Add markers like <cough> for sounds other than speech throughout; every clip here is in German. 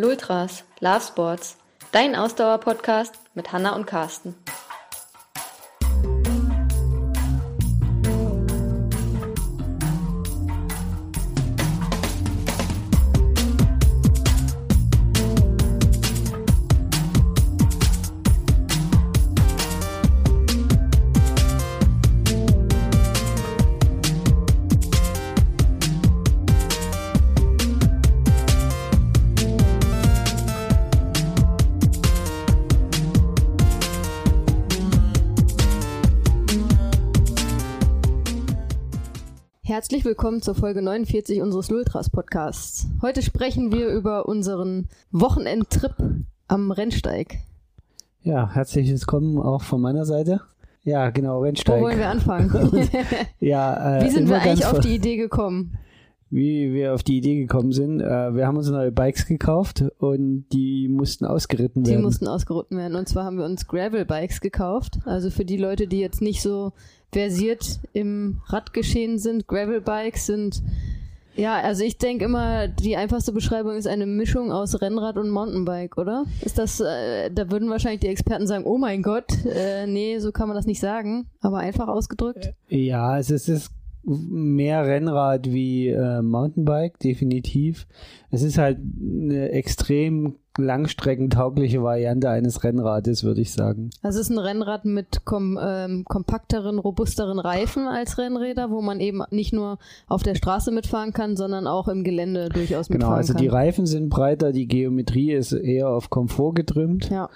Lultras, Love Sports, dein Ausdauer-Podcast mit Hanna und Carsten. Willkommen zur Folge 49 unseres Lultras Podcasts. Heute sprechen wir über unseren Wochenendtrip am Rennsteig. Ja, herzlich willkommen auch von meiner Seite. Ja, genau, Rennsteig. Wo wollen wir anfangen? <laughs> ja, äh, Wie sind wir eigentlich auf die Idee gekommen? Wie wir auf die Idee gekommen sind, äh, wir haben uns neue Bikes gekauft und die mussten ausgeritten werden. Die mussten ausgeritten werden. Und zwar haben wir uns Gravel-Bikes gekauft. Also für die Leute, die jetzt nicht so versiert im Radgeschehen sind. Gravelbikes sind, ja, also ich denke immer, die einfachste Beschreibung ist eine Mischung aus Rennrad und Mountainbike, oder? Ist das, äh, da würden wahrscheinlich die Experten sagen, oh mein Gott, äh, nee, so kann man das nicht sagen, aber einfach ausgedrückt. Ja, es ist mehr Rennrad wie äh, Mountainbike, definitiv. Es ist halt eine extrem langstreckentaugliche Variante eines Rennrades, würde ich sagen. Also es ist ein Rennrad mit kom ähm, kompakteren, robusteren Reifen als Rennräder, wo man eben nicht nur auf der Straße mitfahren kann, sondern auch im Gelände durchaus genau, mitfahren also kann. Genau, also die Reifen sind breiter, die Geometrie ist eher auf Komfort getrimmt. Ja.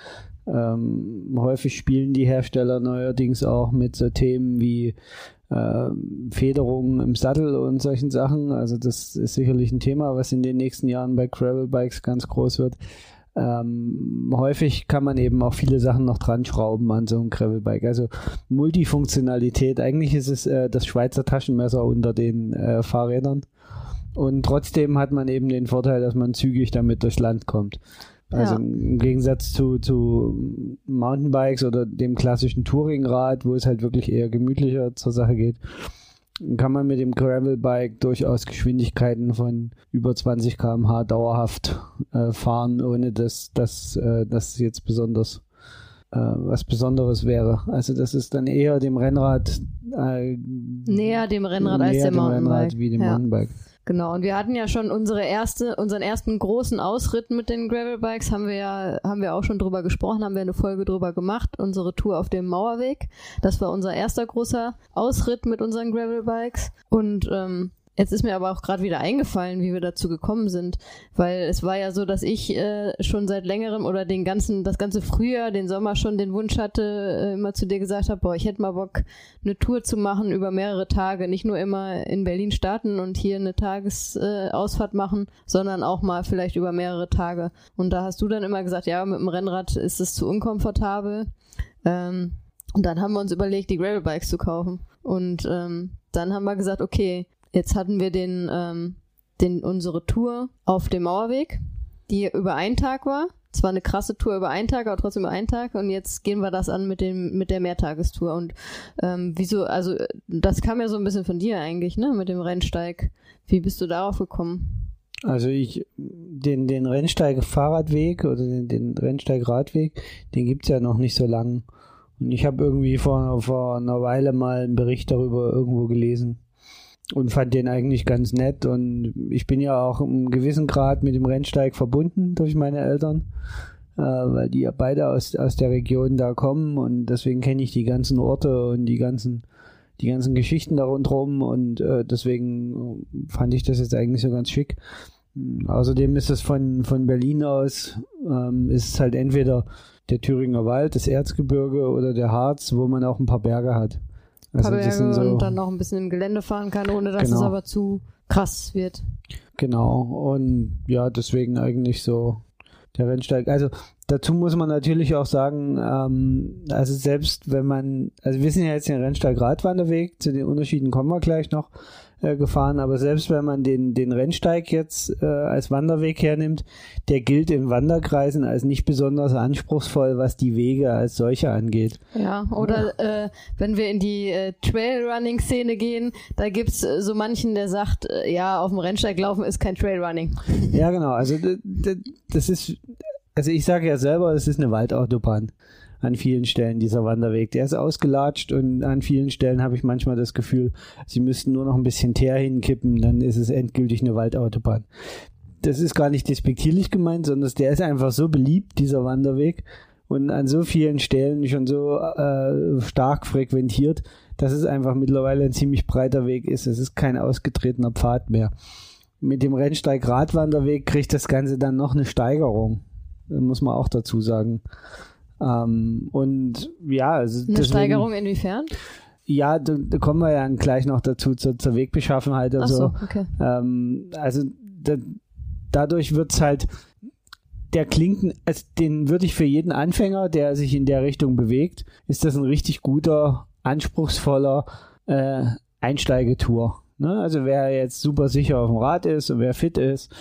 Ähm, häufig spielen die Hersteller neuerdings auch mit so Themen wie äh, Federungen im Sattel und solchen Sachen. Also das ist sicherlich ein Thema, was in den nächsten Jahren bei Gravel Bikes ganz groß wird. Ähm, häufig kann man eben auch viele Sachen noch dran schrauben an so einem Gravelbike. Also Multifunktionalität. Eigentlich ist es äh, das Schweizer Taschenmesser unter den äh, Fahrrädern. Und trotzdem hat man eben den Vorteil, dass man zügig damit durchs Land kommt. Also ja. im Gegensatz zu, zu Mountainbikes oder dem klassischen Touringrad, wo es halt wirklich eher gemütlicher zur Sache geht, kann man mit dem Gravelbike durchaus Geschwindigkeiten von über 20 km/h dauerhaft äh, fahren, ohne dass, dass äh, das jetzt besonders äh, was Besonderes wäre. Also das ist dann eher dem Rennrad äh, näher dem Rennrad als dem, dem Mountainbike. Rennrad wie dem ja. Mountainbike. Genau, und wir hatten ja schon unsere erste, unseren ersten großen Ausritt mit den Gravelbikes, haben wir ja, haben wir auch schon drüber gesprochen, haben wir eine Folge drüber gemacht, unsere Tour auf dem Mauerweg. Das war unser erster großer Ausritt mit unseren Gravelbikes. Und ähm, Jetzt ist mir aber auch gerade wieder eingefallen, wie wir dazu gekommen sind, weil es war ja so, dass ich äh, schon seit längerem oder den ganzen, das ganze Frühjahr, den Sommer schon den Wunsch hatte, äh, immer zu dir gesagt habe, boah, ich hätte mal Bock, eine Tour zu machen über mehrere Tage, nicht nur immer in Berlin starten und hier eine Tagesausfahrt äh, machen, sondern auch mal vielleicht über mehrere Tage. Und da hast du dann immer gesagt, ja, mit dem Rennrad ist es zu unkomfortabel. Ähm, und dann haben wir uns überlegt, die Gravelbikes zu kaufen. Und ähm, dann haben wir gesagt, okay, Jetzt hatten wir den, ähm, den, unsere Tour auf dem Mauerweg, die über einen Tag war. Zwar eine krasse Tour über einen Tag, aber trotzdem über einen Tag. Und jetzt gehen wir das an mit dem, mit der Mehrtagestour. Und ähm, wieso, also das kam ja so ein bisschen von dir eigentlich, ne? Mit dem Rennsteig. Wie bist du darauf gekommen? Also ich, den, den Rennsteig-Fahrradweg oder den, den Rennsteig-Radweg, den gibt's ja noch nicht so lang. Und ich habe irgendwie vor, vor einer Weile mal einen Bericht darüber irgendwo gelesen und fand den eigentlich ganz nett. Und ich bin ja auch im gewissen Grad mit dem Rennsteig verbunden durch meine Eltern, äh, weil die ja beide aus, aus der Region da kommen und deswegen kenne ich die ganzen Orte und die ganzen die ganzen Geschichten da rundherum und äh, deswegen fand ich das jetzt eigentlich so ganz schick. Außerdem ist es von, von Berlin aus, ähm, ist es halt entweder der Thüringer Wald, das Erzgebirge oder der Harz, wo man auch ein paar Berge hat. Also Berge so, und dann noch ein bisschen im Gelände fahren kann, ohne dass genau. es aber zu krass wird. Genau, und ja, deswegen eigentlich so der Rennsteig. Also dazu muss man natürlich auch sagen, ähm, also selbst wenn man, also wir sind ja jetzt den Rennsteig Radwanderweg, zu den Unterschieden kommen wir gleich noch. Äh, gefahren, aber selbst wenn man den, den Rennsteig jetzt äh, als Wanderweg hernimmt, der gilt in Wanderkreisen als nicht besonders anspruchsvoll, was die Wege als solche angeht. Ja, oder ja. Äh, wenn wir in die äh, Trailrunning-Szene gehen, da gibt's äh, so manchen, der sagt, äh, ja, auf dem Rennsteig laufen ist kein Trailrunning. Ja, genau, also das ist, also ich sage ja selber, es ist eine Waldautobahn an vielen Stellen, dieser Wanderweg. Der ist ausgelatscht und an vielen Stellen habe ich manchmal das Gefühl, sie müssten nur noch ein bisschen Teer hinkippen, dann ist es endgültig eine Waldautobahn. Das ist gar nicht despektierlich gemeint, sondern der ist einfach so beliebt, dieser Wanderweg, und an so vielen Stellen schon so äh, stark frequentiert, dass es einfach mittlerweile ein ziemlich breiter Weg ist. Es ist kein ausgetretener Pfad mehr. Mit dem Rennsteig-Radwanderweg kriegt das Ganze dann noch eine Steigerung. Muss man auch dazu sagen. Ähm, und ja, also eine deswegen, Steigerung inwiefern? Ja, da, da, kommen wir ja gleich noch dazu zur, zur Wegbeschaffenheit. Also, so, okay. ähm, also da, dadurch wird es halt der Klinken, also den würde ich für jeden Anfänger, der sich in der Richtung bewegt, ist das ein richtig guter, anspruchsvoller äh, Einsteigetour. Ne? Also wer jetzt super sicher auf dem Rad ist und wer fit ist,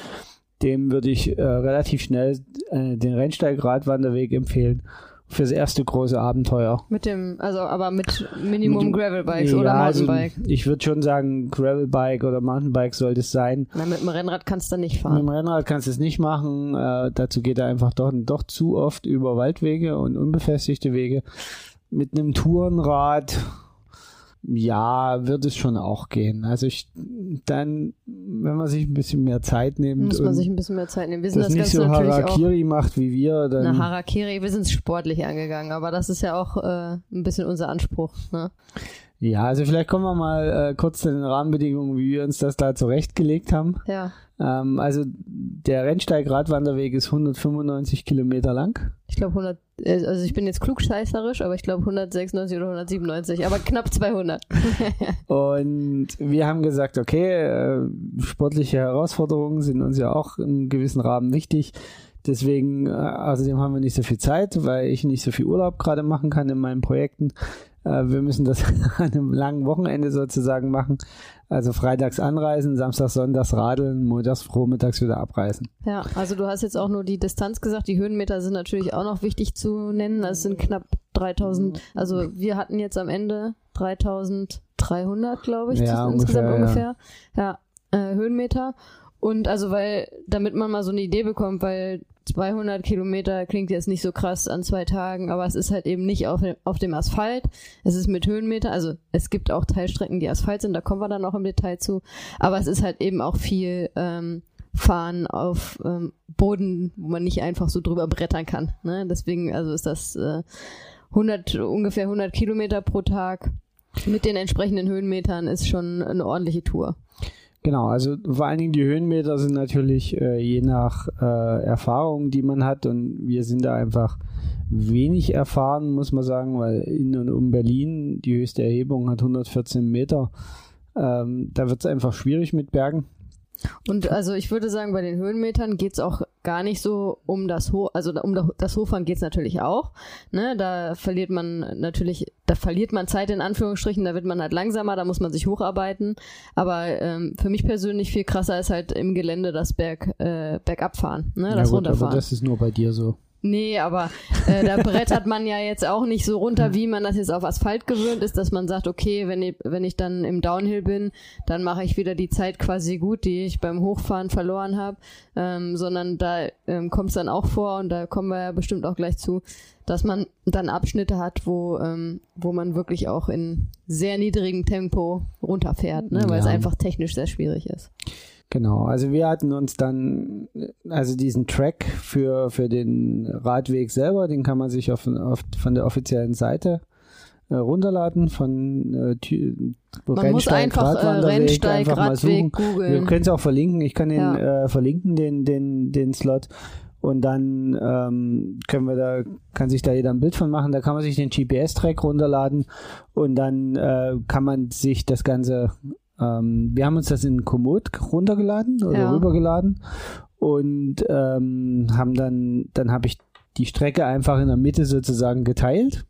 dem würde ich äh, relativ schnell äh, den Rennsteig-Radwanderweg empfehlen fürs erste große Abenteuer. Mit dem, also aber mit Minimum Gravelbikes ja, oder also Mountainbike. Also ich würde schon sagen, Gravelbike oder Mountainbike sollte es sein. Na, mit dem Rennrad kannst du nicht fahren. Mit dem Rennrad kannst du es nicht machen. Äh, dazu geht er einfach doch, doch zu oft über Waldwege und unbefestigte Wege. Mit einem Tourenrad ja, wird es schon auch gehen. Also ich, dann, wenn man sich ein bisschen mehr Zeit nimmt. Muss man sich ein bisschen mehr Zeit nehmen. Wir sind das, das nicht Ganze so Harakiri macht wie wir. Dann Na, Harakiri, wir sind sportlich angegangen, aber das ist ja auch äh, ein bisschen unser Anspruch. Ne? Ja, also vielleicht kommen wir mal äh, kurz zu den Rahmenbedingungen, wie wir uns das da zurechtgelegt haben. Ja. Ähm, also der Rennsteig-Radwanderweg ist 195 Kilometer lang. Ich glaube 100, äh, also ich bin jetzt klugscheißerisch, aber ich glaube 196 oder 197, aber knapp 200. <laughs> und wir haben gesagt, okay, äh, sportliche Herausforderungen sind uns ja auch in gewissen Rahmen wichtig. Deswegen, äh, außerdem haben wir nicht so viel Zeit, weil ich nicht so viel Urlaub gerade machen kann in meinen Projekten. Äh, wir müssen das <laughs> an einem langen Wochenende sozusagen machen. Also freitags anreisen, samstags, sonntags radeln, montags, vormittags wieder abreisen. Ja, also du hast jetzt auch nur die Distanz gesagt. Die Höhenmeter sind natürlich auch noch wichtig zu nennen. Das sind knapp 3000. Also wir hatten jetzt am Ende 3300, glaube ich, ja, insgesamt ungefähr. Ja, ja äh, Höhenmeter. Und also, weil, damit man mal so eine Idee bekommt, weil 200 Kilometer klingt jetzt nicht so krass an zwei Tagen, aber es ist halt eben nicht auf, auf dem Asphalt. Es ist mit Höhenmeter. Also, es gibt auch Teilstrecken, die Asphalt sind, da kommen wir dann noch im Detail zu. Aber es ist halt eben auch viel, ähm, Fahren auf ähm, Boden, wo man nicht einfach so drüber brettern kann. Ne? Deswegen, also ist das äh, 100, ungefähr 100 Kilometer pro Tag mit den entsprechenden Höhenmetern ist schon eine ordentliche Tour. Genau, also vor allen Dingen die Höhenmeter sind natürlich äh, je nach äh, Erfahrung, die man hat und wir sind da einfach wenig erfahren, muss man sagen, weil in und um Berlin die höchste Erhebung hat 114 Meter. Ähm, da wird es einfach schwierig mit Bergen. Und also ich würde sagen, bei den Höhenmetern geht's auch gar nicht so um das Ho also um das Hochfahren geht's natürlich auch. Ne? Da verliert man natürlich, da verliert man Zeit in Anführungsstrichen, da wird man halt langsamer, da muss man sich hocharbeiten. Aber ähm, für mich persönlich viel krasser ist halt im Gelände das Berg, äh, Bergabfahren, ne? das ja, gut, Runterfahren. Aber das ist nur bei dir so. Nee, aber äh, da brettert man ja jetzt auch nicht so runter, wie man das jetzt auf Asphalt gewöhnt ist, dass man sagt, okay, wenn ich, wenn ich dann im Downhill bin, dann mache ich wieder die Zeit quasi gut, die ich beim Hochfahren verloren habe, ähm, sondern da ähm, kommt es dann auch vor und da kommen wir ja bestimmt auch gleich zu, dass man dann Abschnitte hat, wo, ähm, wo man wirklich auch in sehr niedrigem Tempo runterfährt, ne? weil ja. es einfach technisch sehr schwierig ist. Genau, also wir hatten uns dann, also diesen Track für, für den Radweg selber, den kann man sich auf, auf von der offiziellen Seite äh, runterladen von äh, man Rennsteig, einfach äh, Rennsteig, einfach Radweg googeln. Wir können es auch verlinken, ich kann den ja. äh, verlinken, den, den, den Slot. Und dann ähm, können wir da, kann sich da jeder ein Bild von machen. Da kann man sich den GPS-Track runterladen und dann äh, kann man sich das Ganze ähm, wir haben uns das in Komoot runtergeladen oder ja. rübergeladen und ähm, haben dann, dann habe ich die Strecke einfach in der Mitte sozusagen geteilt.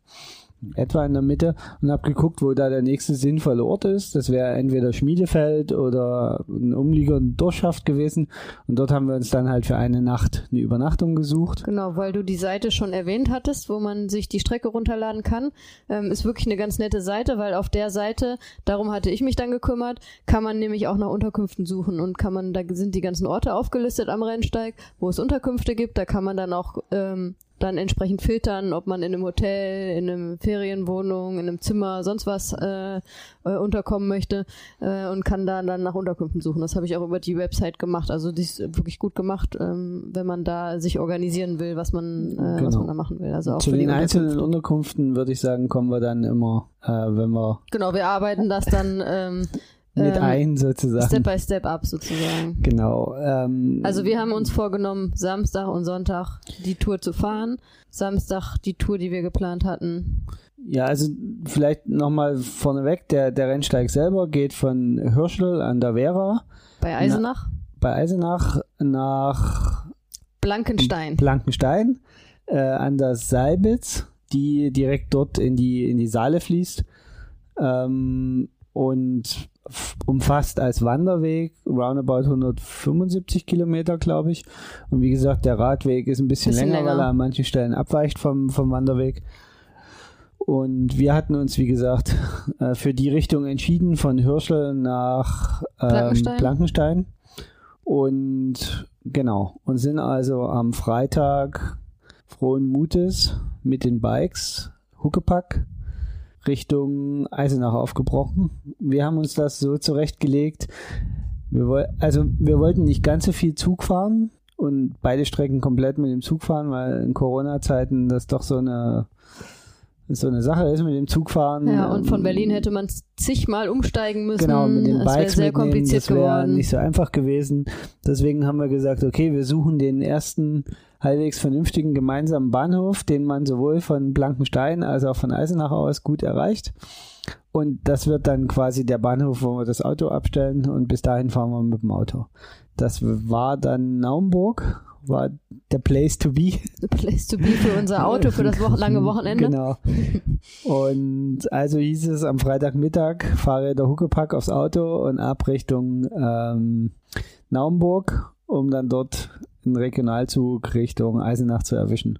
Etwa in der Mitte und habe geguckt, wo da der nächste sinnvolle Ort ist. Das wäre entweder Schmiedefeld oder ein umliegender Dorfschaft gewesen. Und dort haben wir uns dann halt für eine Nacht eine Übernachtung gesucht. Genau, weil du die Seite schon erwähnt hattest, wo man sich die Strecke runterladen kann. Ähm, ist wirklich eine ganz nette Seite, weil auf der Seite, darum hatte ich mich dann gekümmert, kann man nämlich auch nach Unterkünften suchen und kann man, da sind die ganzen Orte aufgelistet am Rennsteig, wo es Unterkünfte gibt. Da kann man dann auch ähm, dann entsprechend filtern, ob man in einem Hotel, in einem Ferienwohnung, in einem Zimmer, sonst was äh, äh, unterkommen möchte äh, und kann da dann nach Unterkünften suchen. Das habe ich auch über die Website gemacht. Also die ist wirklich gut gemacht, ähm, wenn man da sich organisieren will, was man, genau. was man da machen will. Also auch Zu den einzelnen Unterkünften würde ich sagen, kommen wir dann immer, äh, wenn wir genau, wir arbeiten das dann ähm, mit ähm, ein sozusagen. Step by Step up sozusagen. Genau. Ähm, also wir haben uns vorgenommen, Samstag und Sonntag die Tour zu fahren. Samstag die Tour, die wir geplant hatten. Ja, also vielleicht nochmal vorneweg, der, der Rennsteig selber geht von Hirschel an der Vera. Bei Eisenach? Na, bei Eisenach nach Blankenstein. Blankenstein äh, an der Seibitz, die direkt dort in die, in die Saale fließt. Ähm, und umfasst als Wanderweg roundabout 175 Kilometer, glaube ich. Und wie gesagt, der Radweg ist ein bisschen, bisschen länger, länger, weil er an manchen Stellen abweicht vom, vom Wanderweg. Und wir hatten uns, wie gesagt, <laughs> äh, für die Richtung entschieden, von Hirschel nach ähm, Blankenstein. Blankenstein. Und genau, und sind also am Freitag frohen Mutes mit den Bikes, Huckepack, Richtung Eisenach aufgebrochen. Wir haben uns das so zurechtgelegt. Wir also wir wollten nicht ganz so viel Zug fahren und beide Strecken komplett mit dem Zug fahren, weil in Corona-Zeiten das doch so eine so eine Sache ist mit dem Zugfahren. Ja, und von Berlin hätte man zigmal umsteigen müssen. Genau, mit den das Bikes sehr kompliziert das wäre nicht so einfach gewesen. Deswegen haben wir gesagt, okay, wir suchen den ersten halbwegs vernünftigen gemeinsamen Bahnhof, den man sowohl von Blankenstein als auch von Eisenach aus gut erreicht. Und das wird dann quasi der Bahnhof, wo wir das Auto abstellen und bis dahin fahren wir mit dem Auto. Das war dann Naumburg, war der Place to be. The Place to be für unser Auto, für das wo lange <laughs> Wochenende. Genau. Und also hieß es am Freitagmittag, Fahrräder Huckepack aufs Auto und ab Richtung ähm, Naumburg, um dann dort einen Regionalzug Richtung Eisenach zu erwischen.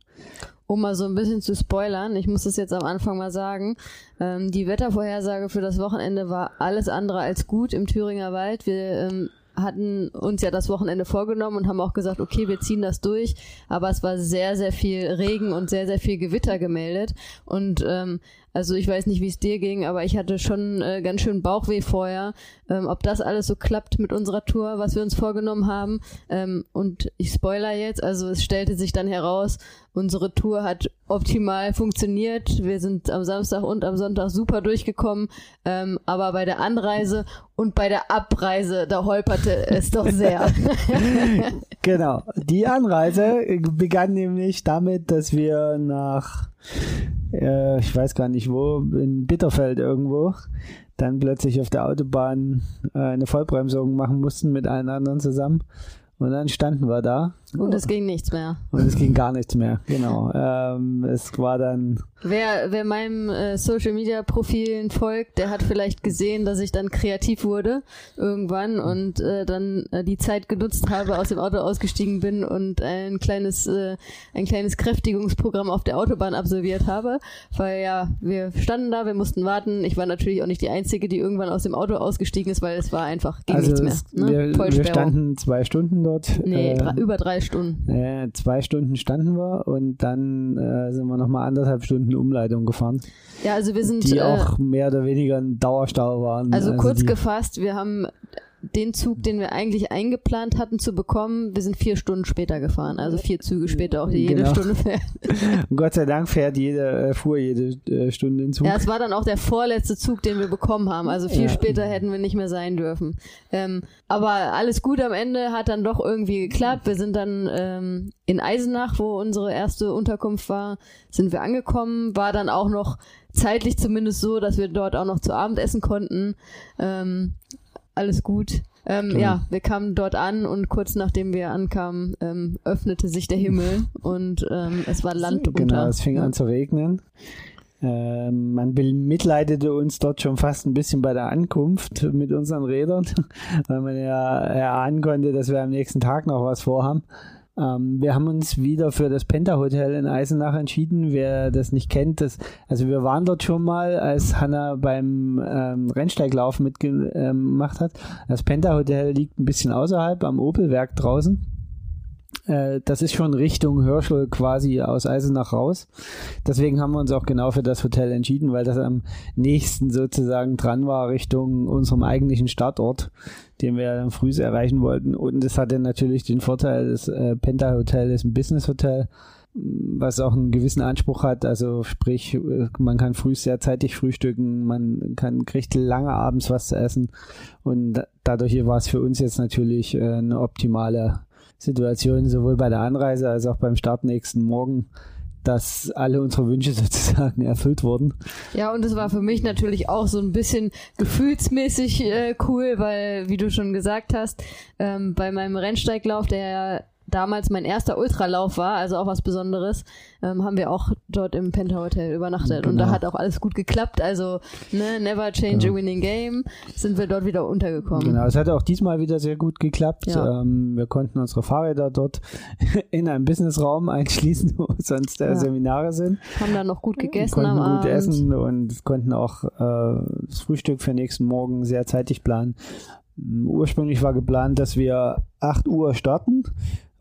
Um mal so ein bisschen zu spoilern, ich muss das jetzt am Anfang mal sagen, ähm, die Wettervorhersage für das Wochenende war alles andere als gut im Thüringer Wald. Wir ähm, hatten uns ja das Wochenende vorgenommen und haben auch gesagt, okay, wir ziehen das durch, aber es war sehr, sehr viel Regen und sehr, sehr viel Gewitter gemeldet und ähm, also ich weiß nicht, wie es dir ging, aber ich hatte schon äh, ganz schön Bauchweh vorher, ähm, ob das alles so klappt mit unserer Tour, was wir uns vorgenommen haben. Ähm, und ich spoiler jetzt, also es stellte sich dann heraus, unsere Tour hat optimal funktioniert. Wir sind am Samstag und am Sonntag super durchgekommen, ähm, aber bei der Anreise und bei der Abreise, da holperte es doch sehr. <laughs> genau. Die Anreise begann nämlich damit, dass wir nach äh, ich weiß gar nicht wo, in Bitterfeld irgendwo, dann plötzlich auf der Autobahn äh, eine Vollbremsung machen mussten mit allen anderen zusammen. Und dann standen wir da. Und es ging nichts mehr. Und es ging gar nichts mehr, genau. Ähm, es war dann Wer, wer meinem äh, Social Media Profilen folgt, der hat vielleicht gesehen, dass ich dann kreativ wurde irgendwann und äh, dann äh, die Zeit genutzt habe, aus dem Auto ausgestiegen bin und ein kleines äh, ein kleines Kräftigungsprogramm auf der Autobahn absolviert habe, weil ja wir standen da, wir mussten warten. Ich war natürlich auch nicht die einzige, die irgendwann aus dem Auto ausgestiegen ist, weil es war einfach ging also nichts mehr. Ne? Wir, wir, standen zwei Stunden dort. Nee, äh, über drei Stunden. Äh, zwei Stunden standen wir und dann äh, sind wir noch mal anderthalb Stunden Umleitung gefahren. Ja, also wir sind. Die äh, auch mehr oder weniger ein Dauerstau waren. Also, also kurz gefasst, wir haben den Zug, den wir eigentlich eingeplant hatten zu bekommen, wir sind vier Stunden später gefahren, also vier Züge später, auch die jede genau. Stunde fährt. Und <laughs> Gott sei Dank fährt jede, äh, fuhr jede äh, Stunde den Zug. Ja, es war dann auch der vorletzte Zug, den wir bekommen haben, also viel ja. später hätten wir nicht mehr sein dürfen. Ähm, aber alles gut am Ende hat dann doch irgendwie geklappt. Wir sind dann ähm, in Eisenach, wo unsere erste Unterkunft war, sind wir angekommen, war dann auch noch zeitlich zumindest so, dass wir dort auch noch zu Abend essen konnten. Ähm, alles gut. Ähm, ja, wir kamen dort an und kurz nachdem wir ankamen, ähm, öffnete sich der Himmel <laughs> und ähm, es war Land Genau, es fing an zu regnen. Äh, man bemitleidete uns dort schon fast ein bisschen bei der Ankunft mit unseren Rädern, <laughs> weil man ja erahnen konnte, dass wir am nächsten Tag noch was vorhaben. Ähm, wir haben uns wieder für das Penta Hotel in Eisenach entschieden. Wer das nicht kennt, das, also wir waren dort schon mal, als Hanna beim ähm, Rennsteiglauf mitgemacht hat. Das Penta Hotel liegt ein bisschen außerhalb am Opelwerk draußen äh, das ist schon Richtung Hörschel quasi aus Eisenach raus. Deswegen haben wir uns auch genau für das Hotel entschieden, weil das am nächsten sozusagen dran war Richtung unserem eigentlichen Startort, den wir dann früh erreichen wollten. Und es hatte natürlich den Vorteil, das äh, Penta Hotel ist ein Business Hotel was auch einen gewissen Anspruch hat. Also sprich, man kann früh sehr zeitig frühstücken, man kann kriegt lange abends was zu essen und dadurch war es für uns jetzt natürlich äh, eine optimale Situation, sowohl bei der Anreise als auch beim Start nächsten Morgen, dass alle unsere Wünsche <laughs> sozusagen erfüllt wurden. Ja, und es war für mich natürlich auch so ein bisschen gefühlsmäßig äh, cool, weil, wie du schon gesagt hast, ähm, bei meinem Rennsteiglauf, der damals mein erster Ultralauf war, also auch was Besonderes, ähm, haben wir auch dort im Penta Hotel übernachtet. Genau. Und da genau. hat auch alles gut geklappt. Also, ne, never change genau. a winning game, sind wir dort wieder untergekommen. Genau, es hat auch diesmal wieder sehr gut geklappt. Ja. Ähm, wir konnten unsere Fahrräder dort <laughs> in einem Businessraum einschließen, <laughs> wo sonst äh, ja. Seminare sind. Haben dann noch gut gegessen konnten am gut Abend. essen und konnten auch äh, das Frühstück für nächsten Morgen sehr zeitig planen. Ursprünglich war geplant, dass wir 8 Uhr starten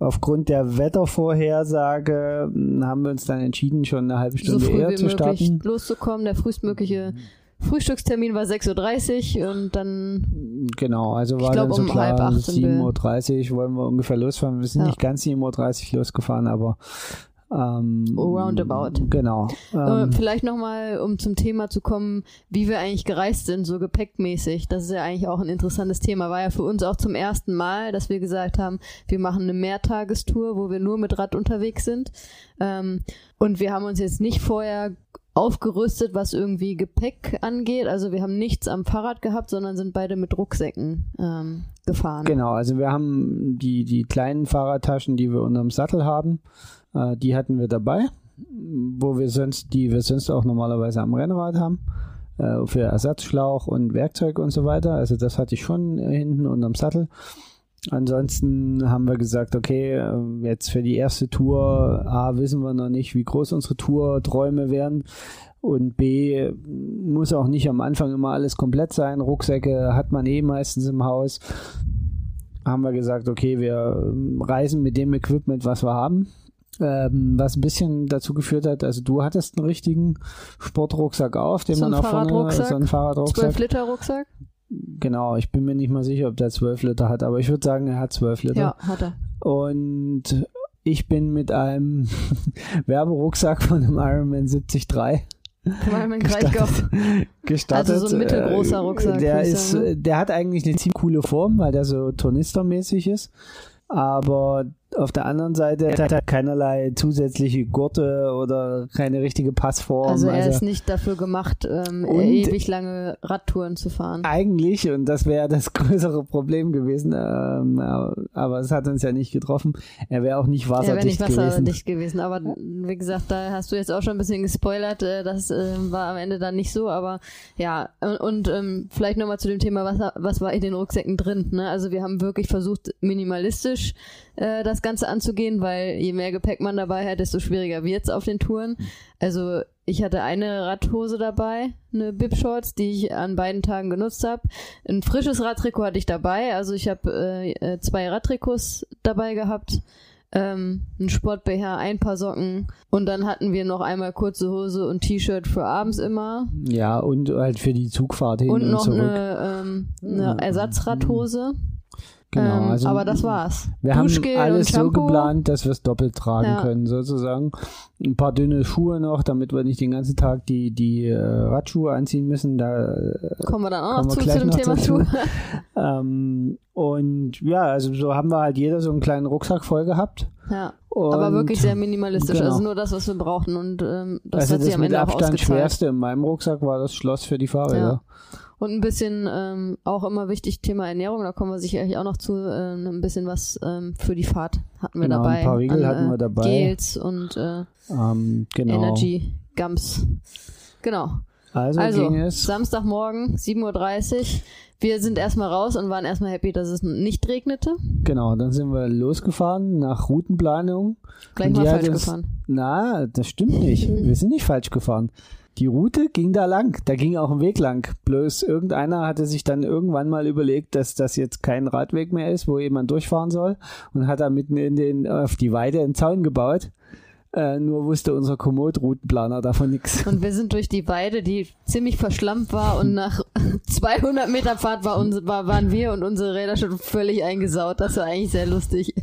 aufgrund der Wettervorhersage hm, haben wir uns dann entschieden, schon eine halbe Stunde so eher zu starten. loszukommen. Der frühestmögliche Frühstückstermin war 6.30 Uhr und dann. Genau, also war glaub, dann so um klar, 7.30 Uhr wollen wir ungefähr losfahren. Wir sind ja. nicht ganz 7.30 Uhr losgefahren, aber ähm, Roundabout. Genau. Ähm, äh, Vielleicht nochmal, um zum Thema zu kommen, wie wir eigentlich gereist sind, so gepäckmäßig. Das ist ja eigentlich auch ein interessantes Thema. War ja für uns auch zum ersten Mal, dass wir gesagt haben, wir machen eine Mehrtagestour, wo wir nur mit Rad unterwegs sind. Ähm, und wir haben uns jetzt nicht vorher aufgerüstet, was irgendwie Gepäck angeht. Also wir haben nichts am Fahrrad gehabt, sondern sind beide mit Rucksäcken ähm, gefahren. Genau, also wir haben die, die kleinen Fahrradtaschen, die wir unterm Sattel haben äh, die hatten wir dabei, wo wir sonst, die wir sonst auch normalerweise am Rennrad haben, äh, für Ersatzschlauch und Werkzeug und so weiter. Also das hatte ich schon hinten unterm Sattel. Ansonsten haben wir gesagt, okay, äh, jetzt für die erste Tour, A, wissen wir noch nicht, wie groß unsere Tour-Träume werden. Und B, muss auch nicht am Anfang immer alles komplett sein. Rucksäcke hat man eh meistens im Haus. Haben wir gesagt, okay, wir reisen mit dem Equipment, was wir haben ähm, was ein bisschen dazu geführt hat, also du hattest einen richtigen Sportrucksack auf, den so man auch vorne, so einen Fahrradrucksack. 12 Liter Rucksack? Genau, ich bin mir nicht mal sicher, ob der 12 Liter hat, aber ich würde sagen, er hat 12 Liter. Ja, hat er. Und ich bin mit einem <laughs> Werberucksack von einem Ironman 73 gestartet, <laughs> gestartet. Also so ein mittelgroßer Rucksack. Der, ist, der hat eigentlich eine ziemlich coole Form, weil der so tornistermäßig ist. Aber auf der anderen Seite hat er keinerlei zusätzliche Gurte oder keine richtige Passform. Also er also ist nicht dafür gemacht, ähm, ewig lange Radtouren zu fahren. Eigentlich, und das wäre das <laughs> größere Problem gewesen, ähm, aber es hat uns ja nicht getroffen. Er wäre auch nicht wasserdicht gewesen. Er wäre nicht wasserdicht gewesen. Aber wie gesagt, da hast du jetzt auch schon ein bisschen gespoilert. Äh, das äh, war am Ende dann nicht so. Aber ja, und, und ähm, vielleicht nochmal zu dem Thema, was, was war in den Rucksäcken drin. Ne? Also wir haben wirklich versucht, minimalistisch äh, das Ganze anzugehen, weil je mehr Gepäck man dabei hat, desto schwieriger wird's auf den Touren. Also ich hatte eine Radhose dabei, eine Bib-Shorts, die ich an beiden Tagen genutzt habe. Ein frisches Radtrikot hatte ich dabei, also ich habe äh, äh, zwei Radtrikots dabei gehabt. Ähm, ein Sport-BH, ein paar Socken und dann hatten wir noch einmal kurze Hose und T-Shirt für abends immer. Ja, und halt für die Zugfahrt hin und, und noch zurück. eine, ähm, eine Ersatzradhose. Genau, ähm, also aber das war's. Wir Duschgel haben alles so geplant, dass wir es doppelt tragen ja. können, sozusagen. Ein paar dünne Schuhe noch, damit wir nicht den ganzen Tag die, die äh, Radschuhe anziehen müssen. Da äh, kommen wir dann auch noch zu, zu dem Thema Schuhe. <laughs> ähm, und ja, also so haben wir halt jeder so einen kleinen Rucksack voll gehabt. Ja. Und aber wirklich sehr minimalistisch. Genau. Also nur das, was wir brauchten. Und ähm, das also hat sich am Ende Abstand auch Abstand schwerste in meinem Rucksack war das Schloss für die Fahrräder. Ja. Und ein bisschen ähm, auch immer wichtig Thema Ernährung, da kommen wir sicherlich auch noch zu, äh, ein bisschen was ähm, für die Fahrt hatten wir genau, dabei. Ein paar Riegel an, hatten wir dabei. Gels und äh, ähm, genau. Energy Gums. Genau. Also, Also, ging es. Samstagmorgen, 7.30 Uhr. Wir sind erstmal raus und waren erstmal happy, dass es nicht regnete. Genau, dann sind wir losgefahren nach Routenplanung. Gleich mal falsch uns- gefahren. Na, das stimmt nicht. Wir sind nicht falsch gefahren. Die Route ging da lang. Da ging auch ein Weg lang. Bloß irgendeiner hatte sich dann irgendwann mal überlegt, dass das jetzt kein Radweg mehr ist, wo jemand durchfahren soll und hat da mitten in den, auf die Weide einen Zaun gebaut. Äh, nur wusste unser Komoot-Routenplaner davon nichts. Und wir sind durch die Weide, die ziemlich verschlammt war und nach <laughs> 200 Meter Fahrt war uns, war, waren wir und unsere Räder schon völlig eingesaut. Das war eigentlich sehr lustig.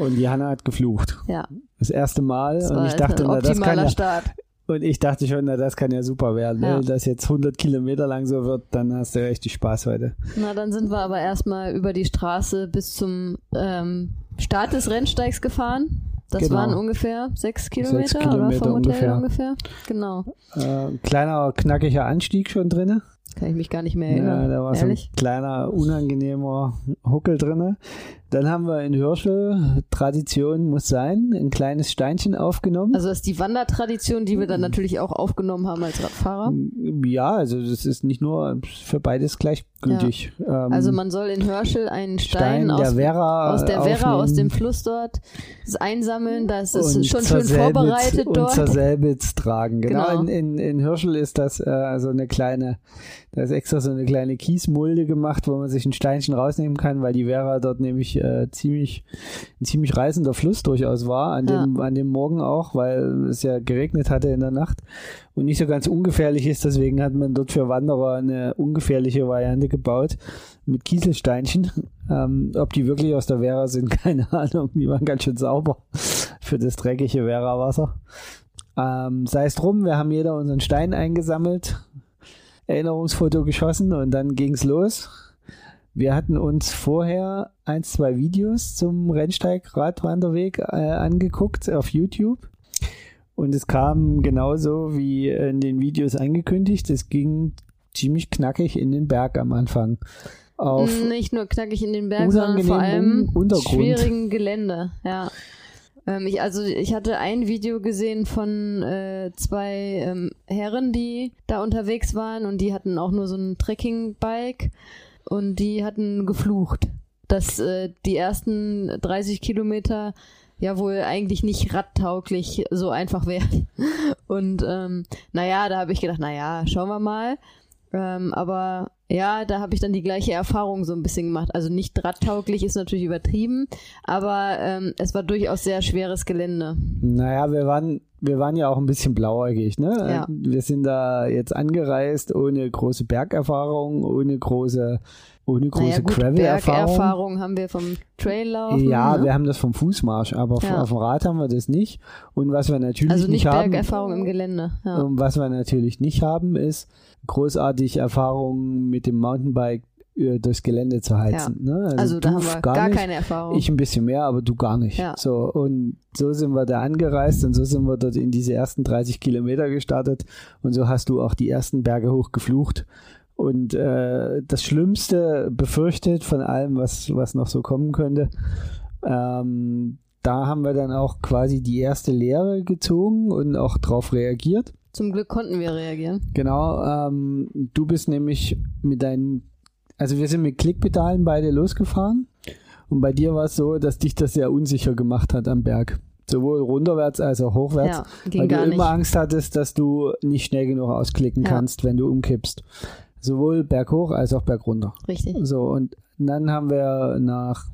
Und die Hanna hat geflucht. ja, Das erste Mal. das und war ich dachte, ein na, das kann optimaler ja, Start. Und ich dachte schon, na, das kann ja super werden. Ja. Wenn das jetzt 100 Kilometer lang so wird, dann hast du richtig Spaß heute. Na, dann sind wir aber erstmal über die Straße bis zum ähm, Start des Rennsteigs gefahren. Das Genau. waren ungefähr sechs Kilometer, Sechs oder Kilometer vom Hotel ungefähr. ungefähr. Genau. Äh, kleiner, knackiger Anstieg schon drinne. Kann ich mich gar nicht mehr erinnern. Ja, da war Ehrlich? so ein kleiner, unangenehmer Huckel drinne. Dann haben wir in Hörschel, Tradition muss sein, ein kleines Steinchen aufgenommen. Also das ist die Wandertradition, die wir dann natürlich auch aufgenommen haben als Radfahrer. ja, also das ist nicht nur für beides gleichgültig. Ähm, Also man soll in Hörschel einen Stein, Stein aus, der Werra aus der Werra, aus dem Fluss dort einsammeln. Das ist und schon schön vorbereitet und dort. zur Selbitz tragen. Genau, Genau. In, in, in Hörschel ist das äh, so eine kleine, da ist extra so eine kleine Kiesmulde gemacht, wo man sich ein Steinchen rausnehmen kann, weil die Werra dort nämlich äh, ziemlich ein ziemlich reißender Fluss durchaus war, an Ja. dem, an dem Morgen auch, weil es ja geregnet hatte in der Nacht und nicht so ganz ungefährlich ist, deswegen hat man dort für Wanderer eine ungefährliche Variante gebaut mit Kieselsteinchen. <laughs> Ähm, ob die wirklich aus der Werra sind, <laughs> keine Ahnung. Die waren ganz schön sauber für das dreckige Werra-Wasser. Ähm, Sei es drum, wir haben jeder unseren Stein eingesammelt, Erinnerungsfoto geschossen und dann ging's los. Wir hatten uns vorher ein, zwei Videos zum Rennsteig-Radwanderweg äh, angeguckt auf YouTube. Und es kam genauso wie in den Videos angekündigt. Es ging ziemlich knackig in den Berg am Anfang. Auf Nicht nur knackig in den Berg, sondern vor allem Untergrund. schwierigen Gelände. Ja. Ähm, ich, also ich hatte ein Video gesehen von äh, zwei ähm, Herren, die da unterwegs waren und die hatten auch nur so ein Trekking-Bike und die hatten geflucht, dass äh, die ersten 30 Kilometer ja wohl eigentlich nicht radtauglich so einfach <laughs> wären. Und ähm, naja, da habe ich gedacht, naja, schauen wir mal. Ähm, aber ja, da habe ich dann die gleiche Erfahrung so ein bisschen gemacht. Also nicht radtauglich ist natürlich übertrieben, aber ähm, es war durchaus sehr schweres Gelände. Naja, wir waren, wir waren ja auch ein bisschen blauäugig, ne? Ja. Wir sind da jetzt angereist ohne große Bergerfahrung, ohne große, ohne große naja, gut, Gravel-Erfahrung. Bergerfahrung haben wir vom Traillaufen. Ja, ne? wir haben das vom Fußmarsch, aber Ja. auf dem Rad haben wir das nicht. Und was wir natürlich also nicht nicht haben, Bergerfahrung im Gelände. Ja. und was wir natürlich nicht haben, ist großartig Erfahrungen mit dem Mountainbike äh, durchs Gelände zu heizen. Ne? also da du haben wir gar, gar, keine Erfahrung. Ich ein bisschen mehr, aber du gar nicht. Ja. So, und so sind wir da angereist und so sind wir dort in diese ersten 30 Kilometer gestartet und so hast du auch die ersten Berge hoch geflucht. Und äh, das Schlimmste befürchtet von allem, was, was noch so kommen könnte. Ähm, da haben wir dann auch quasi die erste Lehre gezogen und auch drauf reagiert. Zum Glück konnten wir reagieren. Genau, ähm, du bist nämlich mit deinen, also wir sind mit Klickpedalen beide losgefahren und bei dir war es so, dass dich das sehr unsicher gemacht hat am Berg. Sowohl runterwärts als auch hochwärts, Ja, weil du immer Angst hattest, dass du nicht schnell genug ausklicken Ja. kannst, wenn du umkippst. Sowohl berghoch als auch bergunter. Richtig. So, und dann haben wir nach,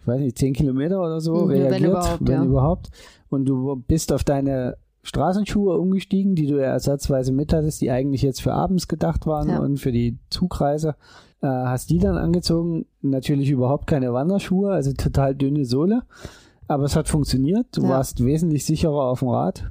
ich weiß nicht, 10 Kilometer oder so Mhm, wenn reagiert, überhaupt, wenn ja. überhaupt. Und du bist auf deine Straßenschuhe umgestiegen, die du ja ersatzweise mit hattest, die eigentlich jetzt für abends gedacht waren Ja. und für die Zugreise. Äh, hast die dann angezogen. Natürlich überhaupt keine Wanderschuhe, also total dünne Sohle. Aber es hat funktioniert. Du Ja. warst wesentlich sicherer auf dem Rad.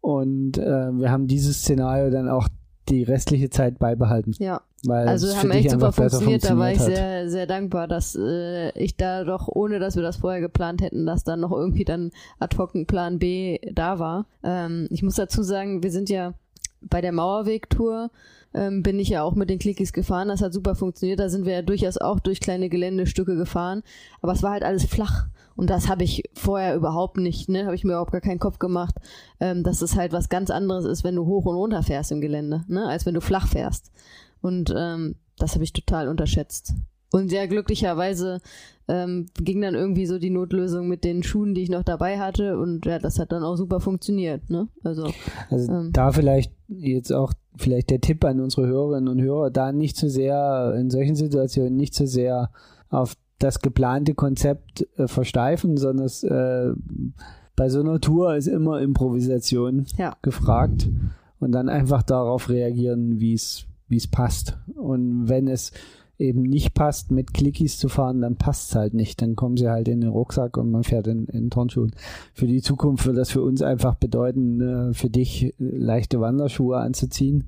Und äh, wir haben dieses Szenario dann auch die restliche Zeit beibehalten. Ja, Weil also haben echt super funktioniert. Da war ich hat. sehr, sehr dankbar, dass äh, ich da doch, ohne dass wir das vorher geplant hätten, dass dann noch irgendwie dann ad hoc ein Plan B da war. Ähm, ich muss dazu sagen, wir sind ja bei der Mauerwegtour ähm, bin ich ja auch mit den Clickies gefahren. Das hat super funktioniert. Da sind wir ja durchaus auch durch kleine Geländestücke gefahren. Aber es war halt alles flach. Und das habe ich vorher überhaupt nicht, ne? Habe ich mir überhaupt gar keinen Kopf gemacht, ähm, dass es halt was ganz anderes ist, wenn du hoch und runter fährst im Gelände, ne? Als wenn du flach fährst. Und ähm, das habe ich total unterschätzt. Und sehr glücklicherweise ähm, ging dann irgendwie so die Notlösung mit den Schuhen, die ich noch dabei hatte. Und ja, das hat dann auch super funktioniert. Ne? Also, also ähm, da vielleicht jetzt auch vielleicht der Tipp an unsere Hörerinnen und Hörer, da nicht zu sehr in solchen Situationen nicht zu sehr auf das geplante Konzept äh, versteifen, sondern es, äh, bei so einer Tour ist immer Improvisation ja. gefragt und dann einfach darauf reagieren, wie es wie es passt. Und wenn es eben nicht passt, mit Clickies zu fahren, dann passt es halt nicht. Dann kommen sie halt in den Rucksack und man fährt in, in Turnschuhen. Für die Zukunft wird das für uns einfach bedeuten, äh, für dich äh, leichte Wanderschuhe anzuziehen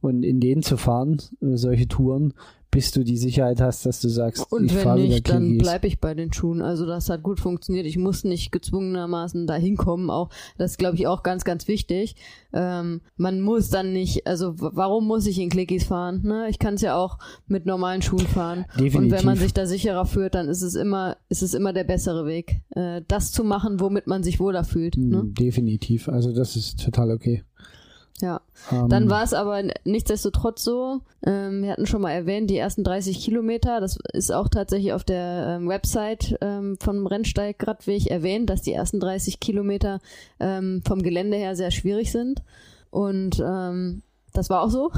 und in denen zu fahren, äh, solche Touren, bis du die Sicherheit hast, dass du sagst, und ich wenn fahre nicht, dann bleibe ich bei den Schuhen. Also das hat gut funktioniert. Ich muss nicht gezwungenermaßen da hinkommen. Auch das glaube ich auch ganz, ganz wichtig. Ähm, man muss dann nicht, also warum muss ich in Clickies fahren? Ne? Ich kann es ja auch mit normalen Schuhen fahren. Definitiv. Und wenn man sich da sicherer fühlt, dann ist es immer, ist es immer der bessere Weg, äh, das zu machen, womit man sich wohler fühlt. Ne? Definitiv. Also das ist total okay. Ja, ähm, dann war es aber nichtsdestotrotz so, ähm, wir hatten schon mal erwähnt, die ersten 30 Kilometer, das ist auch tatsächlich auf der ähm, Website ähm, vom Rennsteig-Radweg erwähnt, dass die ersten 30 Kilometer ähm, vom Gelände her sehr schwierig sind. Und ähm, das war auch so.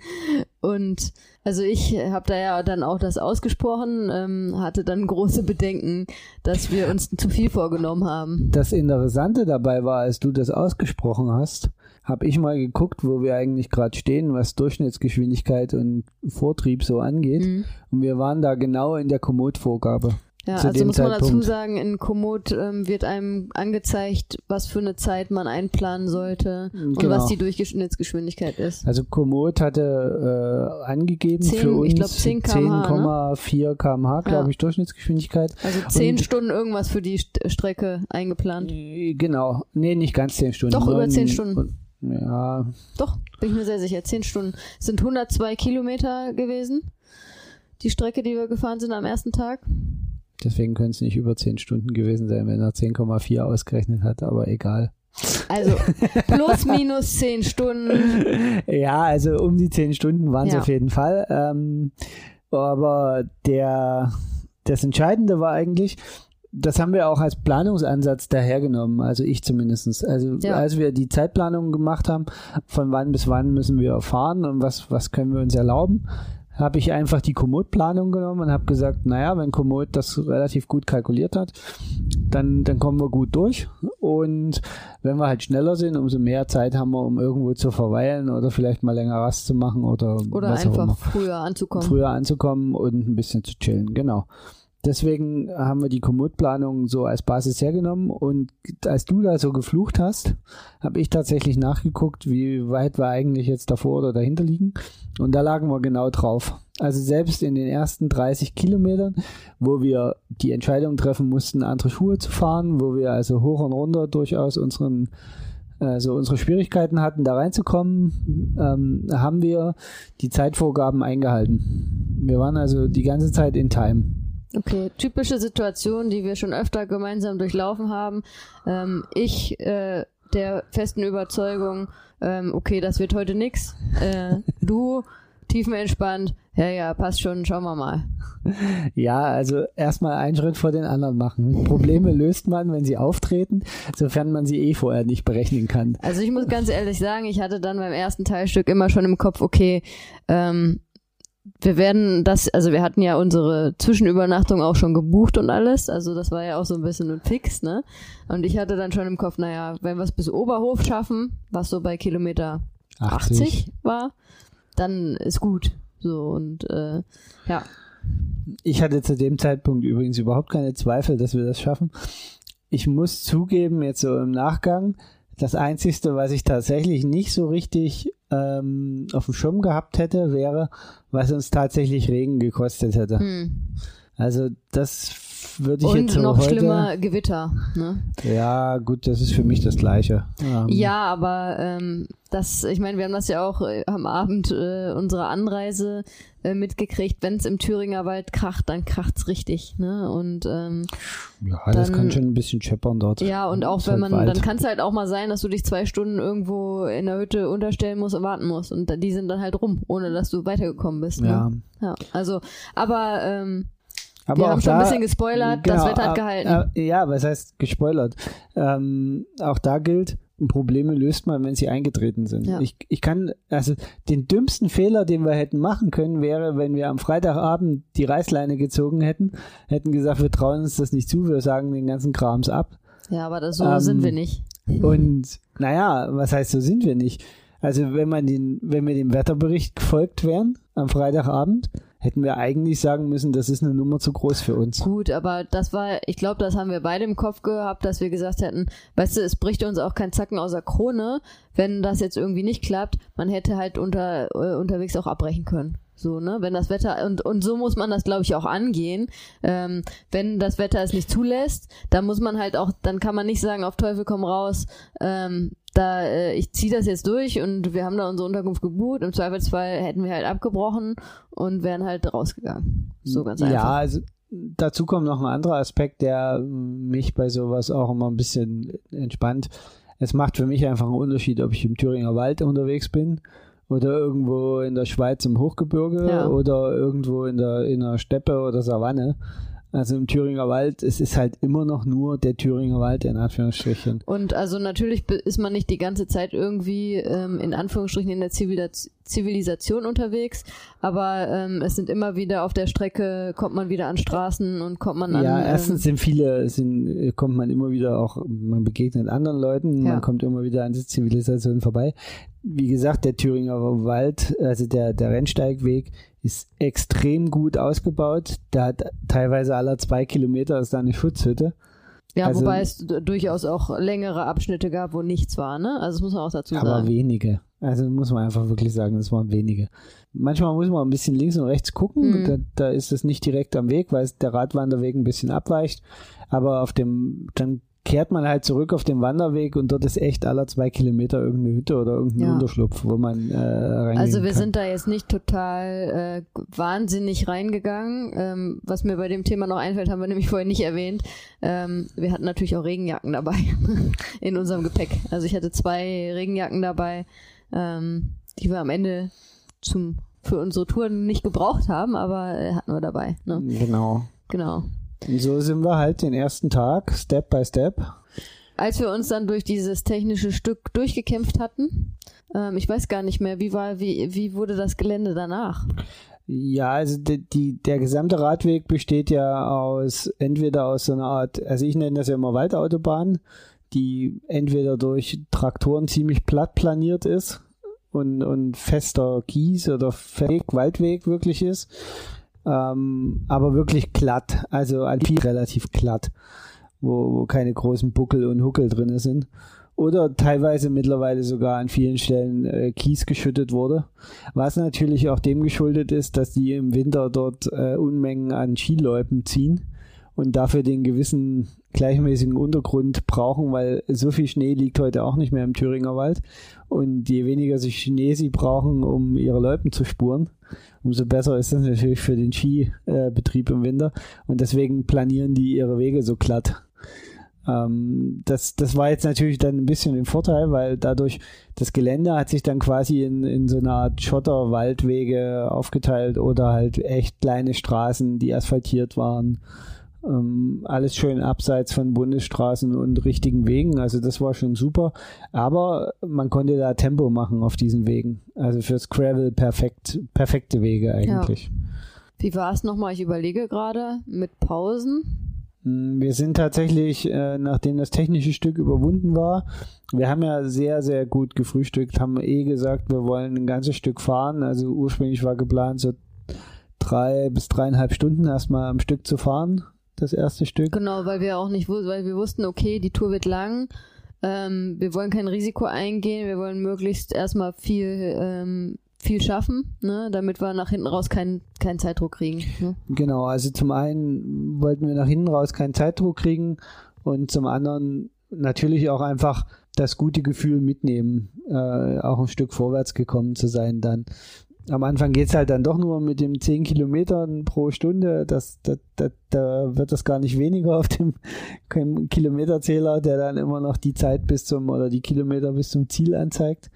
<laughs> und also ich habe da ja dann auch das ausgesprochen, ähm, hatte dann große Bedenken, dass wir uns zu viel vorgenommen haben. Das Interessante dabei war, als du das ausgesprochen hast, habe ich mal geguckt, wo wir eigentlich gerade stehen, was Durchschnittsgeschwindigkeit und Vortrieb so angeht. Mhm. Und wir waren da genau in der Komoot-Vorgabe. Ja, also muss man dazu sagen, in Komoot ähm, wird einem angezeigt, was für eine Zeit man einplanen sollte genau. und was die Durchschnittsgeschwindigkeit ist. Also Komoot hatte äh, angegeben 10, für uns 10,4 kmh, 10, ne? kmh glaube ja. ich, Durchschnittsgeschwindigkeit. Also 10 und, Stunden irgendwas für die St Strecke eingeplant. Genau. Nee, nicht ganz 10 Stunden. Doch, über 10 Stunden. Ja. Doch, bin ich mir sehr sicher. 10 Stunden. Sind 102 Kilometer gewesen. Die Strecke, die wir gefahren sind am ersten Tag. Deswegen können es nicht über 10 Stunden gewesen sein, wenn er 10,4 ausgerechnet hat, aber egal. Also <laughs> plus minus 10 Stunden. Ja, also um die 10 Stunden waren es ja. auf jeden Fall. Ähm, aber der, das Entscheidende war eigentlich, das haben wir auch als Planungsansatz dahergenommen, also ich zumindestens. Also ja. als wir die Zeitplanung gemacht haben, von wann bis wann müssen wir fahren und was, was können wir uns erlauben, habe ich einfach die Komoot-Planung genommen und habe gesagt, naja, wenn Komoot das relativ gut kalkuliert hat, dann, dann kommen wir gut durch. Und wenn wir halt schneller sind, umso mehr Zeit haben wir, um irgendwo zu verweilen oder vielleicht mal länger Rast zu machen oder, oder was einfach auch immer. früher anzukommen. Früher anzukommen und ein bisschen zu chillen, genau. Deswegen haben wir die Komoot-Planung so als Basis hergenommen und als du da so geflucht hast, habe ich tatsächlich nachgeguckt, wie weit wir eigentlich jetzt davor oder dahinter liegen und da lagen wir genau drauf. Also selbst in den ersten 30 Kilometern, wo wir die Entscheidung treffen mussten, andere Schuhe zu fahren, wo wir also hoch und runter durchaus unseren also unsere Schwierigkeiten hatten, da reinzukommen, ähm, haben wir die Zeitvorgaben eingehalten. Wir waren also die ganze Zeit in Time. Okay, typische Situation, die wir schon öfter gemeinsam durchlaufen haben. Ähm, ich äh, der festen Überzeugung, ähm, okay, das wird heute nix. Äh, du tiefenentspannt, ja, ja, passt schon, schauen wir mal. Ja, also erstmal einen Schritt vor den anderen machen. Probleme löst man, wenn sie auftreten, sofern man sie eh vorher nicht berechnen kann. Also ich muss ganz ehrlich sagen, ich hatte dann beim ersten Teilstück immer schon im Kopf, okay, ähm, wir werden das, also wir hatten ja unsere Zwischenübernachtung auch schon gebucht und alles, also das war ja auch so ein bisschen ein Fix, ne? Und ich hatte dann schon im Kopf, naja, wenn wir es bis Oberhof schaffen, was so bei Kilometer 80, 80 war, dann ist gut. So und äh, ja. Ich hatte zu dem Zeitpunkt übrigens überhaupt keine Zweifel, dass wir das schaffen. Ich muss zugeben, jetzt so im Nachgang, das Einzige, was ich tatsächlich nicht so richtig ähm, auf dem Schirm gehabt hätte, wäre, was uns tatsächlich Regen gekostet hätte. Hm. Also das würde ich Und jetzt so noch heute, schlimmer Gewitter. Ne? Ja, gut, das ist für mich das Gleiche. Ähm, Ja, aber ähm, das, ich meine, wir haben das ja auch äh, am Abend äh, unserer Anreise äh, mitgekriegt. Wenn es im Thüringer Wald kracht, dann kracht's richtig. Ne? Und ähm, ja, das dann- kann schon ein bisschen scheppern dort. ja, und auch wenn halt man, Wald. dann kann es halt auch mal sein, dass du dich zwei Stunden irgendwo in der Hütte unterstellen musst und warten musst. Und die sind dann halt rum, ohne dass du weitergekommen bist. Ne? Ja. ja. Also, aber ähm, Aber wir auch haben schon ein bisschen gespoilert, das Wetter hat gehalten. ja, was heißt gespoilert? Ähm, auch da gilt, Probleme löst man, wenn sie eingetreten sind. Ja. Ich, ich kann, also den dümmsten Fehler, den wir hätten machen können, wäre, wenn wir am Freitagabend die Reißleine gezogen hätten, hätten gesagt, wir trauen uns das nicht zu, wir sagen den ganzen Krams ab. ja, aber das, so ähm, sind wir nicht. Und naja, was heißt, so sind wir nicht? Also wenn man den, wenn wir dem Wetterbericht gefolgt wären am Freitagabend, hätten wir eigentlich sagen müssen, das ist eine Nummer zu groß für uns. Gut, aber das war, ich glaube, das haben wir beide im Kopf gehabt, dass wir gesagt hätten, weißt du, es bricht uns auch kein Zacken aus der Krone, wenn das jetzt irgendwie nicht klappt. Man hätte halt unter, äh, unterwegs auch abbrechen können. So, ne? Wenn das Wetter, und, und so muss man das, glaube ich, auch angehen. Ähm, wenn das Wetter es nicht zulässt, dann muss man halt auch, dann kann man nicht sagen, auf Teufel komm raus, ähm, da, äh, ich ziehe das jetzt durch und wir haben da unsere Unterkunft gebucht. Im Zweifelsfall hätten wir halt abgebrochen und wären halt rausgegangen. So ganz einfach. Ja, also dazu kommt noch ein anderer Aspekt, der mich bei sowas auch immer ein bisschen entspannt. Es macht für mich einfach einen Unterschied, ob ich im Thüringer Wald unterwegs bin oder irgendwo in der Schweiz im Hochgebirge Ja. oder irgendwo in der, in der Steppe oder Savanne. Also im Thüringer Wald, es ist halt immer noch nur der Thüringer Wald in Anführungsstrichen. Und also natürlich ist man nicht die ganze Zeit irgendwie ähm, in Anführungsstrichen in der Zivila- Zivilisation unterwegs, aber ähm, es sind immer wieder auf der Strecke, kommt man wieder an Straßen und kommt man an. Ja, ähm, erstens sind viele, sind, kommt man immer wieder auch, man begegnet anderen Leuten, Ja. man kommt immer wieder an die Zivilisation vorbei. Wie gesagt, der Thüringer Wald, also der, der Rennsteigweg, ist extrem gut ausgebaut. Da hat teilweise alle zwei Kilometer ist da eine Schutzhütte. ja, also- wobei es durchaus auch längere Abschnitte gab, wo nichts war, ne? Also das muss man auch dazu Aber sagen. wenige. Also muss man einfach wirklich sagen, das waren wenige. Manchmal muss man ein bisschen links und rechts gucken. Mhm. Da, da ist es nicht direkt am Weg, weil der Radwanderweg ein bisschen abweicht. Aber auf dem, dann kehrt man halt zurück auf den Wanderweg und dort ist echt alle zwei Kilometer irgendeine Hütte oder irgendein Ja. Unterschlupf, wo man äh, reingehen Also wir kann. sind da jetzt nicht total äh, wahnsinnig reingegangen. Ähm, was mir bei dem Thema noch einfällt, haben wir nämlich vorher nicht erwähnt. Ähm, wir hatten natürlich auch Regenjacken dabei <laughs> in unserem Gepäck. Also ich hatte zwei Regenjacken dabei, ähm, die wir am Ende zum für unsere Touren nicht gebraucht haben, aber äh, hatten wir dabei. Ne? Genau. Genau. So sind wir halt den ersten Tag, Step by Step. Als wir uns dann durch dieses technische Stück durchgekämpft hatten, ähm, ich weiß gar nicht mehr, wie war, wie, wie wurde das Gelände danach? Ja, also die, die, der gesamte Radweg besteht ja aus entweder aus so einer Art, also ich nenne das ja immer Waldautobahn, die entweder durch Traktoren ziemlich platt planiert ist und, und fester Kies oder Weg, Waldweg wirklich ist, ähm, aber wirklich glatt, also viel relativ glatt, wo, wo keine großen Buckel und Huckel drin sind. Oder teilweise mittlerweile sogar an vielen Stellen äh, Kies geschüttet wurde. Was natürlich auch dem geschuldet ist, dass die im Winter dort äh, Unmengen an Skiläupen ziehen und dafür den gewissen gleichmäßigen Untergrund brauchen, weil so viel Schnee liegt heute auch nicht mehr im Thüringer Wald. Und je weniger sie Schnee sie brauchen, um ihre Loipen zu spuren, umso besser ist das natürlich für den Skibetrieb im Winter. Und deswegen planieren die ihre Wege so glatt. Ähm, das, das war jetzt natürlich dann ein bisschen ein Vorteil, weil dadurch das Gelände hat sich dann quasi in, in so eine Art Schotter-Waldwege aufgeteilt oder halt echt kleine Straßen, die asphaltiert waren. Ähm, alles schön abseits von Bundesstraßen und richtigen Wegen. Also das war schon super. Aber man konnte da Tempo machen auf diesen Wegen. Also fürs Gravel perfekt, perfekte Wege eigentlich. Wie war es nochmal? Ich überlege gerade mit Pausen. Mm, Wir sind tatsächlich, äh, nachdem das technische Stück überwunden war, wir haben ja sehr, sehr gut gefrühstückt, haben eh gesagt, wir wollen ein ganzes Stück fahren. Also ursprünglich war geplant, so drei bis dreieinhalb Stunden erstmal am Stück zu fahren, das erste Stück. Genau, weil wir auch nicht, weil wir wussten, okay, die Tour wird lang. Ähm, wir wollen kein Risiko eingehen. Wir wollen möglichst erstmal viel ähm, viel schaffen, ne, damit wir nach hinten raus keinen keinen Zeitdruck kriegen. Ne? Genau, also zum einen wollten wir nach hinten raus keinen Zeitdruck kriegen und zum anderen natürlich auch einfach das gute Gefühl mitnehmen, äh, auch ein Stück vorwärts gekommen zu sein dann. Am Anfang geht es halt dann doch nur mit dem 10 Kilometern pro Stunde. Das, das, das, da wird das gar nicht weniger auf dem <laughs> Kilometerzähler, der dann immer noch die Zeit bis zum oder die Kilometer bis zum Ziel anzeigt.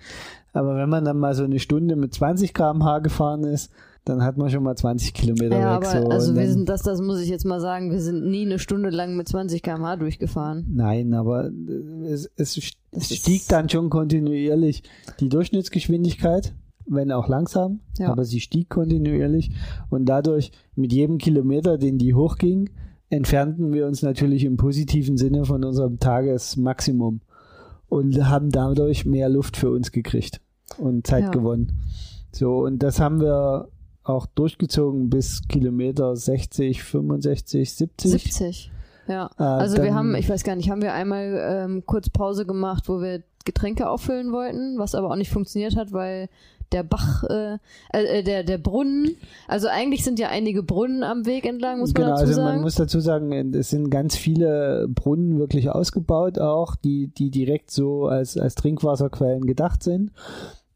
Aber wenn man dann mal so eine Stunde mit 20 km/h gefahren ist, dann hat man schon mal 20 Kilometer ja, weg. Aber, so. also wir sind das, das muss ich jetzt mal sagen, wir sind nie eine Stunde lang mit 20 km/h durchgefahren. Nein, aber es, es, es stieg dann schon kontinuierlich die Durchschnittsgeschwindigkeit, wenn auch langsam, ja. aber sie stieg kontinuierlich und dadurch mit jedem Kilometer, den die hochging, entfernten wir uns natürlich im positiven Sinne von unserem Tagesmaximum und haben dadurch mehr Luft für uns gekriegt und Zeit ja. gewonnen. So, und das haben wir auch durchgezogen bis Kilometer 60, 65, 70. 70. Ja. Äh, also wir haben, ich weiß gar nicht, haben wir einmal ähm, kurz Pause gemacht, wo wir Getränke auffüllen wollten, was aber auch nicht funktioniert hat, weil der Bach, äh, äh, der, der Brunnen, also eigentlich sind ja einige Brunnen am Weg entlang, muss genau, man dazu also sagen. Man muss dazu sagen, es sind ganz viele Brunnen wirklich ausgebaut auch, die, die direkt so als, als Trinkwasserquellen gedacht sind.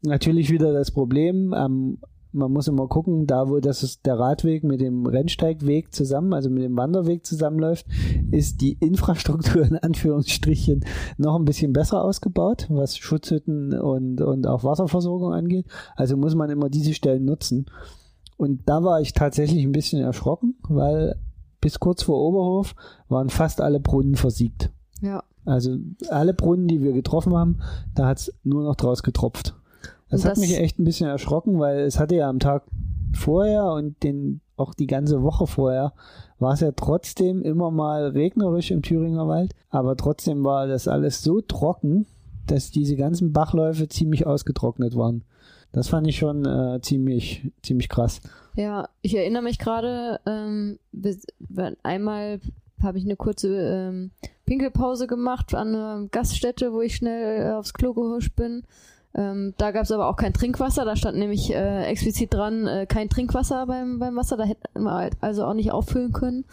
Natürlich wieder das Problem, ähm, man muss immer gucken, da wo das ist der Radweg mit dem Rennsteigweg zusammen, also mit dem Wanderweg zusammenläuft, ist die Infrastruktur in Anführungsstrichen noch ein bisschen besser ausgebaut, was Schutzhütten und, und auch Wasserversorgung angeht. Also muss man immer diese Stellen nutzen. Und da war ich tatsächlich ein bisschen erschrocken, weil bis kurz vor Oberhof waren fast alle Brunnen versiegt. Ja. Also alle Brunnen, die wir getroffen haben, da hat es nur noch draus getropft. Das, das hat mich echt ein bisschen erschrocken, weil es hatte ja am Tag vorher und den auch die ganze Woche vorher war es ja trotzdem immer mal regnerisch im Thüringer Wald, aber trotzdem war das alles so trocken, dass diese ganzen Bachläufe ziemlich ausgetrocknet waren. Das fand ich schon äh, ziemlich, ziemlich krass. Ja, ich erinnere mich gerade, ähm, einmal habe ich eine kurze ähm, Pinkelpause gemacht an einer Gaststätte, wo ich schnell äh, aufs Klo gehuscht bin. Ähm, da gab es aber auch kein Trinkwasser, da stand nämlich äh, explizit dran, äh, kein Trinkwasser beim, beim Wasser, da hätten wir halt also auch nicht auffüllen können.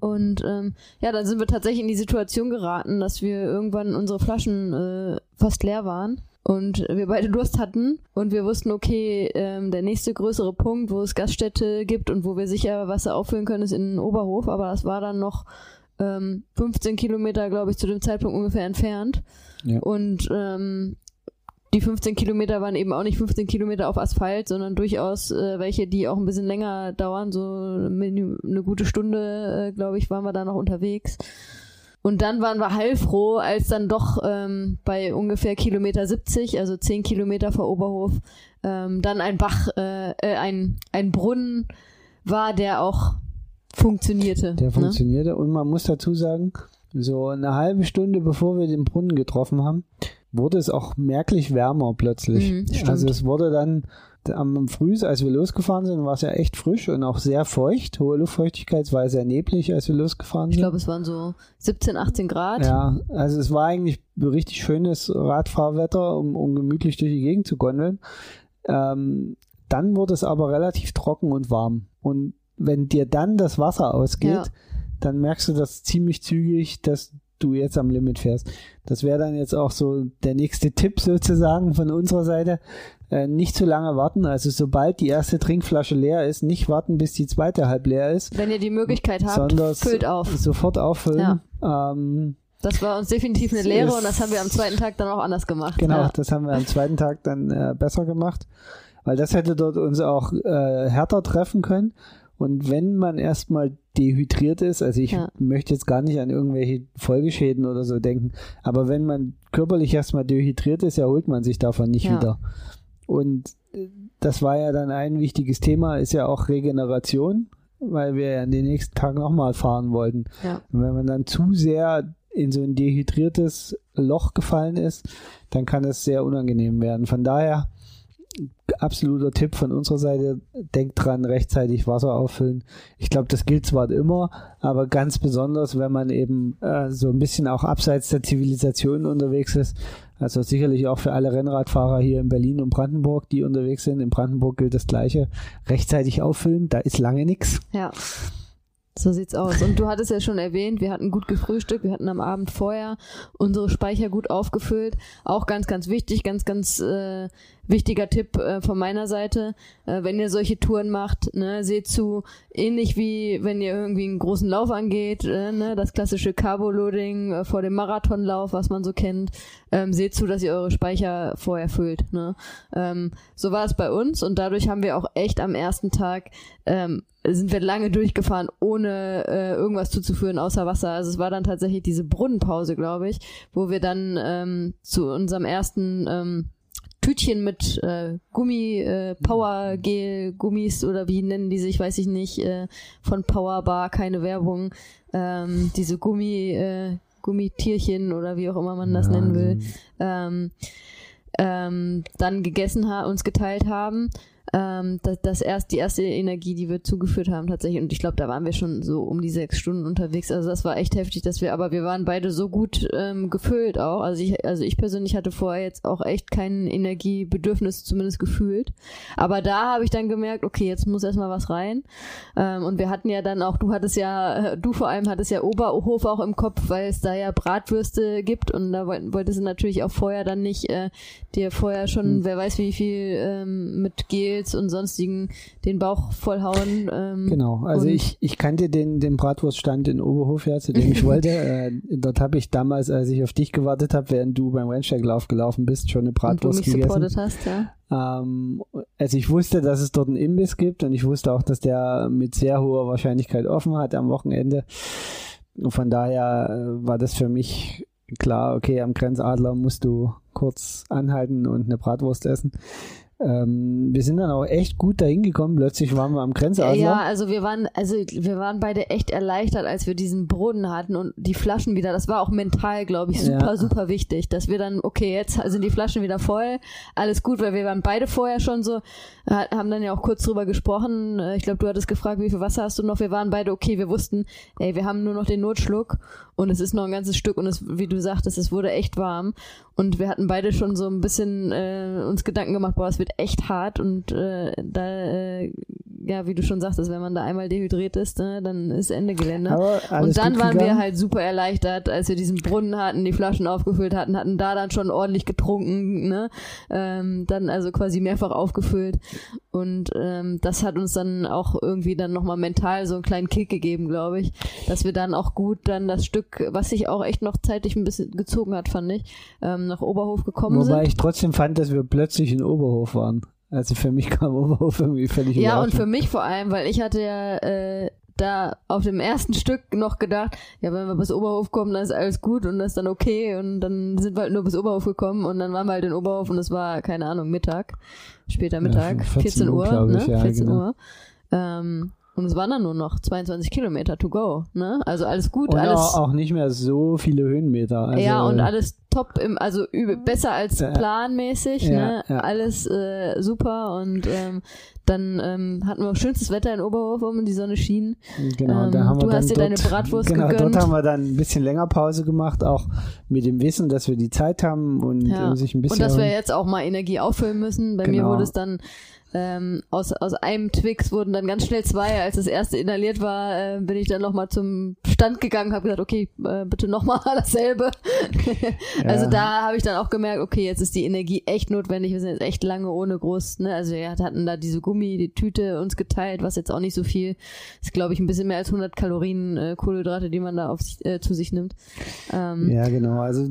Und ähm, ja, dann sind wir tatsächlich in die Situation geraten, dass wir irgendwann unsere Flaschen äh, fast leer waren und wir beide Durst hatten und wir wussten, okay, ähm, der nächste größere Punkt, wo es Gaststätte gibt und wo wir sicher Wasser auffüllen können, ist in Oberhof, aber das war dann noch ähm, 15 Kilometer, glaube ich, zu dem Zeitpunkt ungefähr entfernt. Ja. Und ähm, die 15 Kilometer waren eben auch nicht 15 Kilometer auf Asphalt, sondern durchaus äh, welche, die auch ein bisschen länger dauern. So eine, eine gute Stunde, äh, glaube ich, waren wir da noch unterwegs. Und dann waren wir heilfroh, als dann doch ähm, bei ungefähr Kilometer 70, also 10 Kilometer vor Oberhof, ähm, dann ein Bach, äh, äh, ein, ein Brunnen war, der auch funktionierte. Der ne? funktionierte. Und man muss dazu sagen, so eine halbe Stunde bevor wir den Brunnen getroffen haben, wurde es auch merklich wärmer plötzlich. Mhm, also es wurde dann am Früh, als wir losgefahren sind, war es ja echt frisch und auch sehr feucht. Hohe Luftfeuchtigkeit, es war sehr neblig, als wir losgefahren sind. Ich glaube, es waren so 17, 18 Grad. Ja, also es war eigentlich richtig schönes Radfahrwetter, um, um gemütlich durch die Gegend zu gondeln. Ähm, dann wurde es aber relativ trocken und warm. Und wenn dir dann das Wasser ausgeht, ja. dann merkst du das ziemlich zügig, dass du jetzt am Limit fährst. Das wäre dann jetzt auch so der nächste Tipp sozusagen von unserer Seite. Äh, nicht zu lange warten. Also sobald die erste Trinkflasche leer ist, nicht warten, bis die zweite halb leer ist. Wenn ihr die Möglichkeit habt, füllt auf. Sofort auffüllen. Ja. Ähm, das war uns definitiv eine Lehre und das haben wir am <laughs> zweiten Tag dann auch anders gemacht. Genau, ja. das haben wir am zweiten Tag dann äh, besser gemacht, weil das hätte dort uns auch äh, härter treffen können. Und wenn man erstmal dehydriert ist, also ich ja. möchte jetzt gar nicht an irgendwelche Folgeschäden oder so denken, aber wenn man körperlich erstmal dehydriert ist, erholt man sich davon nicht ja. wieder. Und äh, das war ja dann ein wichtiges Thema, ist ja auch Regeneration, weil wir ja an den nächsten Tag nochmal fahren wollten. Ja. Und wenn man dann zu sehr in so ein dehydriertes Loch gefallen ist, dann kann es sehr unangenehm werden. Von daher absoluter Tipp von unserer Seite. Denkt dran, rechtzeitig Wasser auffüllen. Ich glaube, das gilt zwar immer, aber ganz besonders, wenn man eben äh, so ein bisschen auch abseits der Zivilisation unterwegs ist. Also sicherlich auch für alle Rennradfahrer hier in Berlin und Brandenburg, die unterwegs sind. In Brandenburg gilt das Gleiche. Rechtzeitig auffüllen, da ist lange nichts. Ja. So sieht's aus. Und du hattest ja schon erwähnt, wir hatten gut gefrühstückt, wir hatten am Abend vorher unsere Speicher gut aufgefüllt. Auch ganz, ganz wichtig, ganz, ganz äh, wichtiger Tipp äh, von meiner Seite, äh, wenn ihr solche Touren macht, ne, seht zu, ähnlich wie wenn ihr irgendwie einen großen Lauf angeht, äh, ne, das klassische Carbo-Loading äh, vor dem Marathonlauf, was man so kennt, ähm, seht zu, dass ihr eure Speicher vorher füllt. Ne? Ähm, so war es bei uns und dadurch haben wir auch echt am ersten Tag ähm, sind wir lange durchgefahren, ohne äh, irgendwas zuzuführen außer Wasser. Also es war dann tatsächlich diese Brunnenpause, glaube ich, wo wir dann ähm, zu unserem ersten ähm, Tütchen mit äh, Gummi, äh, Powergel, Gummis oder wie nennen die sich, weiß ich nicht, äh, von Powerbar, keine Werbung, ähm, diese Gummi, äh, Gummitierchen oder wie auch immer man das ja, nennen will, ähm, ähm, dann gegessen haben, uns geteilt haben ähm, das, das erst die erste Energie, die wir zugeführt haben tatsächlich. Und ich glaube, da waren wir schon so um die sechs Stunden unterwegs. Also das war echt heftig, dass wir, aber wir waren beide so gut ähm, gefüllt auch. Also ich, also ich persönlich hatte vorher jetzt auch echt kein Energiebedürfnis zumindest gefühlt. Aber da habe ich dann gemerkt, okay, jetzt muss erstmal was rein. Ähm, und wir hatten ja dann auch, du hattest ja, du vor allem hattest ja Oberhof auch im Kopf, weil es da ja Bratwürste gibt und da wolltest du natürlich auch vorher dann nicht äh, dir vorher schon, hm. wer weiß wie viel ähm, mit Gel Gels und sonstigen den Bauch vollhauen. Ähm, genau, also ich, ich kannte den, den Bratwurststand in Oberhof ja, zu dem ich <laughs> wollte. äh, dort habe ich damals, als ich auf dich gewartet habe, während du beim Rennsteiglauf gelaufen bist, schon eine Bratwurst und du mich gegessen. Hast, ja. Ähm, also ich wusste, dass es dort einen Imbiss gibt und ich wusste auch, dass der mit sehr hoher Wahrscheinlichkeit offen hat am Wochenende. Und von daher äh, war das für mich klar, okay, am Grenzadler musst du kurz anhalten und eine Bratwurst essen. Ähm, wir sind dann auch echt gut dahin gekommen. Plötzlich waren wir am Grenzadler. Ja, also wir waren, also wir waren beide echt erleichtert, als wir diesen Brunnen hatten und die Flaschen wieder. Das war auch mental, glaube ich, super, ja. super wichtig, dass wir dann, okay, jetzt sind die Flaschen wieder voll, alles gut, weil wir waren beide vorher schon so, haben dann ja auch kurz drüber gesprochen. Äh, ich glaube, du hattest gefragt, wie viel Wasser hast du noch? Wir waren beide okay, wir wussten, ey, wir haben nur noch den Notschluck und es ist noch ein ganzes Stück und es, wie du sagtest, es wurde echt warm und wir hatten beide schon so ein bisschen äh, uns Gedanken gemacht, boah, es wird echt hart und äh, da, äh, ja, wie du schon sagtest, wenn man da einmal dehydriert ist, ne, dann ist Ende Gelände. Und dann waren gegangen. wir halt super erleichtert, als wir diesen Brunnen hatten, die Flaschen aufgefüllt hatten, hatten da dann schon ordentlich getrunken, ne, ähm, dann also quasi mehrfach aufgefüllt und ähm, das hat uns dann auch irgendwie dann nochmal mental so einen kleinen Kick gegeben, glaube ich, dass wir dann auch gut dann das Stück, was sich auch echt noch zeitlich ein bisschen gezogen hat, fand ich, ähm, nach Oberhof gekommen Wobei sind. Wobei ich trotzdem fand, dass wir plötzlich in Oberhof waren. Also für mich kam <laughs> Oberhof irgendwie völlig Ja, und für mich vor allem, weil ich hatte ja äh, da auf dem ersten Stück noch gedacht, ja, wenn wir bis Oberhof kommen, dann ist alles gut und das ist dann okay. Und dann sind wir halt nur bis Oberhof gekommen und dann waren wir halt in Oberhof und es war, keine Ahnung, Mittag, später Mittag, ja, 14, 14 Uhr, Uhr ne? Ja, 14 genau. Uhr. Ähm, und es waren dann nur noch 22 Kilometer to go, ne? Also alles gut, und alles. Auch nicht mehr so viele Höhenmeter. Also ja, und alles top im, also übe, besser als planmäßig, ja, ne? Ja. Alles äh, super und ähm, dann ähm, hatten wir auch schönstes Wetter in Oberhof, um die Sonne schien. Genau, ähm, da haben wir du hast dir dort, deine Bratwurst genau, gegönnt. dort haben wir dann ein bisschen länger Pause gemacht, auch mit dem Wissen, dass wir die Zeit haben und ja. sich ein bisschen. Und dass wir jetzt auch mal Energie auffüllen müssen. Bei genau. mir wurde es dann ähm, aus, aus einem Twix wurden dann ganz schnell zwei. Als das erste inhaliert war, äh, bin ich dann nochmal zum Stand gegangen, habe gesagt, okay, äh, bitte nochmal <laughs> dasselbe. <laughs> ja. Also da habe ich dann auch gemerkt, okay, jetzt ist die Energie echt notwendig. Wir sind jetzt echt lange ohne groß, ne? Also wir hatten da diese Gummi, die Tüte uns geteilt, was jetzt auch nicht so viel ist, glaube ich, ein bisschen mehr als 100 Kalorien äh, Kohlenhydrate, die man da auf sich, äh, zu sich nimmt. Ähm, ja, genau. Also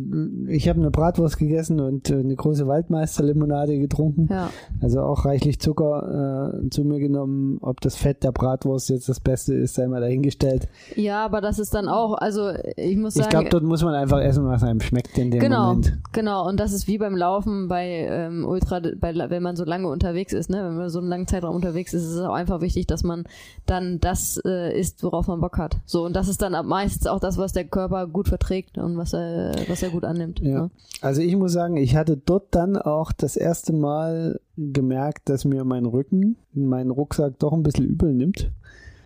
ich habe eine Bratwurst gegessen und äh, eine große Waldmeisterlimonade getrunken. Ja. Also auch reichlich zu Zucker äh, zu mir genommen. Ob das Fett der Bratwurst jetzt das Beste ist, sei mal dahingestellt. Ja, aber das ist dann auch, also ich muss sagen. Ich glaube, dort muss man einfach essen, was einem schmeckt in dem genau, Moment. Genau, und das ist wie beim Laufen bei ähm, Ultra, bei, wenn man so lange unterwegs ist, ne? wenn man so einen langen Zeitraum unterwegs ist, ist es auch einfach wichtig, dass man dann das äh, isst, worauf man Bock hat. So, und das ist dann meistens auch das, was der Körper gut verträgt und was er, was er gut annimmt. Ja. Ne? Also ich muss sagen, ich hatte dort dann auch das erste Mal gemerkt, dass mir mein Rücken meinen Rucksack doch ein bisschen übel nimmt.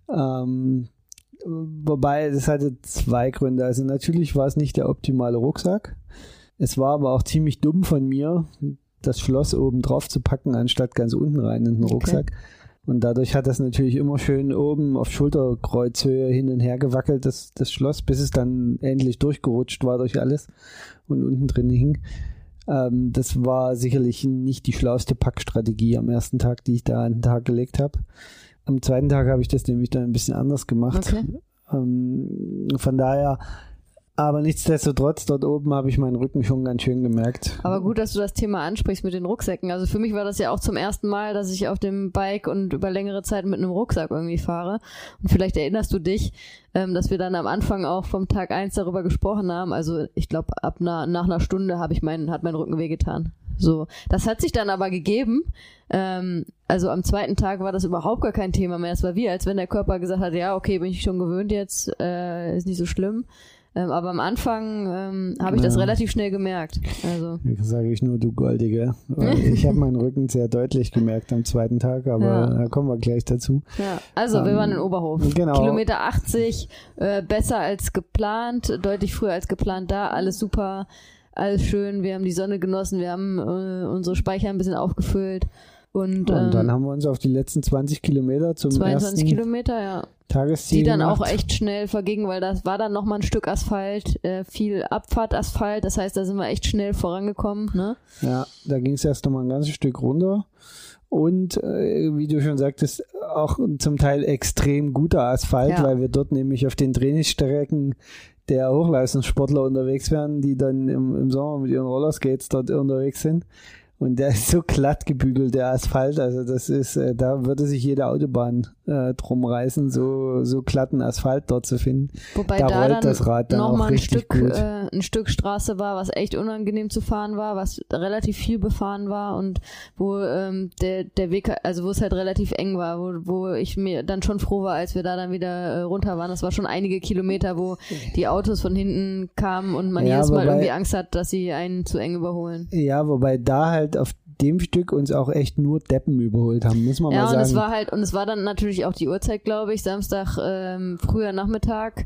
Ähm, wobei, das hatte zwei Gründe. Also natürlich war es nicht der optimale Rucksack. Es war aber auch ziemlich dumm von mir, das Schloss oben drauf zu packen, anstatt ganz unten rein in den Okay. Rucksack. Und dadurch hat das natürlich immer schön oben auf Schulterkreuzhöhe hin und her gewackelt, das, das Schloss, bis es dann endlich durchgerutscht war durch alles und unten drin hing. Ähm, das war sicherlich nicht die schlauste Packstrategie am ersten Tag, die ich da an den Tag gelegt habe. Am zweiten Tag habe ich das nämlich dann ein bisschen anders gemacht. Okay. Ähm, von daher, aber nichtsdestotrotz, dort oben habe ich meinen Rücken schon ganz schön gemerkt. Aber gut, dass du das Thema ansprichst mit den Rucksäcken. Also für mich war das ja auch zum ersten Mal, dass ich auf dem Bike und über längere Zeit mit einem Rucksack irgendwie fahre. Und vielleicht erinnerst du dich, ähm, dass wir dann am Anfang auch vom Tag eins darüber gesprochen haben. Also ich glaube, ab einer, nach einer Stunde habe ich meinen, hat mein Rücken wehgetan. So, das hat sich dann aber gegeben. Ähm, also am zweiten Tag war das überhaupt gar kein Thema mehr. Es war wie, als wenn der Körper gesagt hat, ja, okay, bin ich schon gewöhnt jetzt, äh, ist nicht so schlimm. Ähm, aber am Anfang ähm, habe ich das Ja. relativ schnell gemerkt. Also sage ich nur, du Goldige. <laughs> Ich habe meinen Rücken sehr deutlich gemerkt am zweiten Tag, aber Ja. da kommen wir gleich dazu. Ja, also wir Ähm, waren in Oberhof. genau. Kilometer 80, äh, besser als geplant, deutlich früher als geplant da, alles super, alles schön. Wir haben die Sonne genossen, wir haben äh, unsere Speicher ein bisschen aufgefüllt und, Und ähm, dann haben wir uns auf die letzten 20 Kilometer zum 22 ersten Kilometer, ja. Tagesziel Die dann gemacht. auch echt schnell vergingen, weil das war dann nochmal ein Stück Asphalt, äh, viel Abfahrtasphalt, das heißt, da sind wir echt schnell vorangekommen, ne? Ja, da ging es erst nochmal ein ganzes Stück runter. Und äh, wie du schon sagtest, auch zum Teil extrem guter Asphalt, Ja. weil wir dort nämlich auf den Trainingsstrecken der Hochleistungssportler unterwegs werden, die dann im, im Sommer mit ihren Rollerskates dort unterwegs sind. Und der ist so glatt gebügelt, der Asphalt. Also das ist, äh, da würde sich jede Autobahn äh, drum reißen, so, so glatten Asphalt dort zu finden. Wobei Da da, rollt dann das Rad dann auch nochmal ein richtig Stück, gut. äh, ein Stück Straße war, was echt unangenehm zu fahren war, was relativ viel befahren war und wo ähm, der, der Weg, also wo es halt relativ eng war, wo, wo ich mir dann schon froh war, als wir da dann wieder äh, runter waren. Das war schon einige Kilometer, wo die Autos von hinten kamen und man Ja, jedes Mal wobei- irgendwie Angst hat, dass sie einen zu eng überholen. Ja, wobei da halt auf dem Stück uns auch echt nur Deppen überholt haben, muss man Ja, mal und sagen. es war halt, und es war dann natürlich auch die Uhrzeit, glaube ich, Samstag, ähm, früher Nachmittag.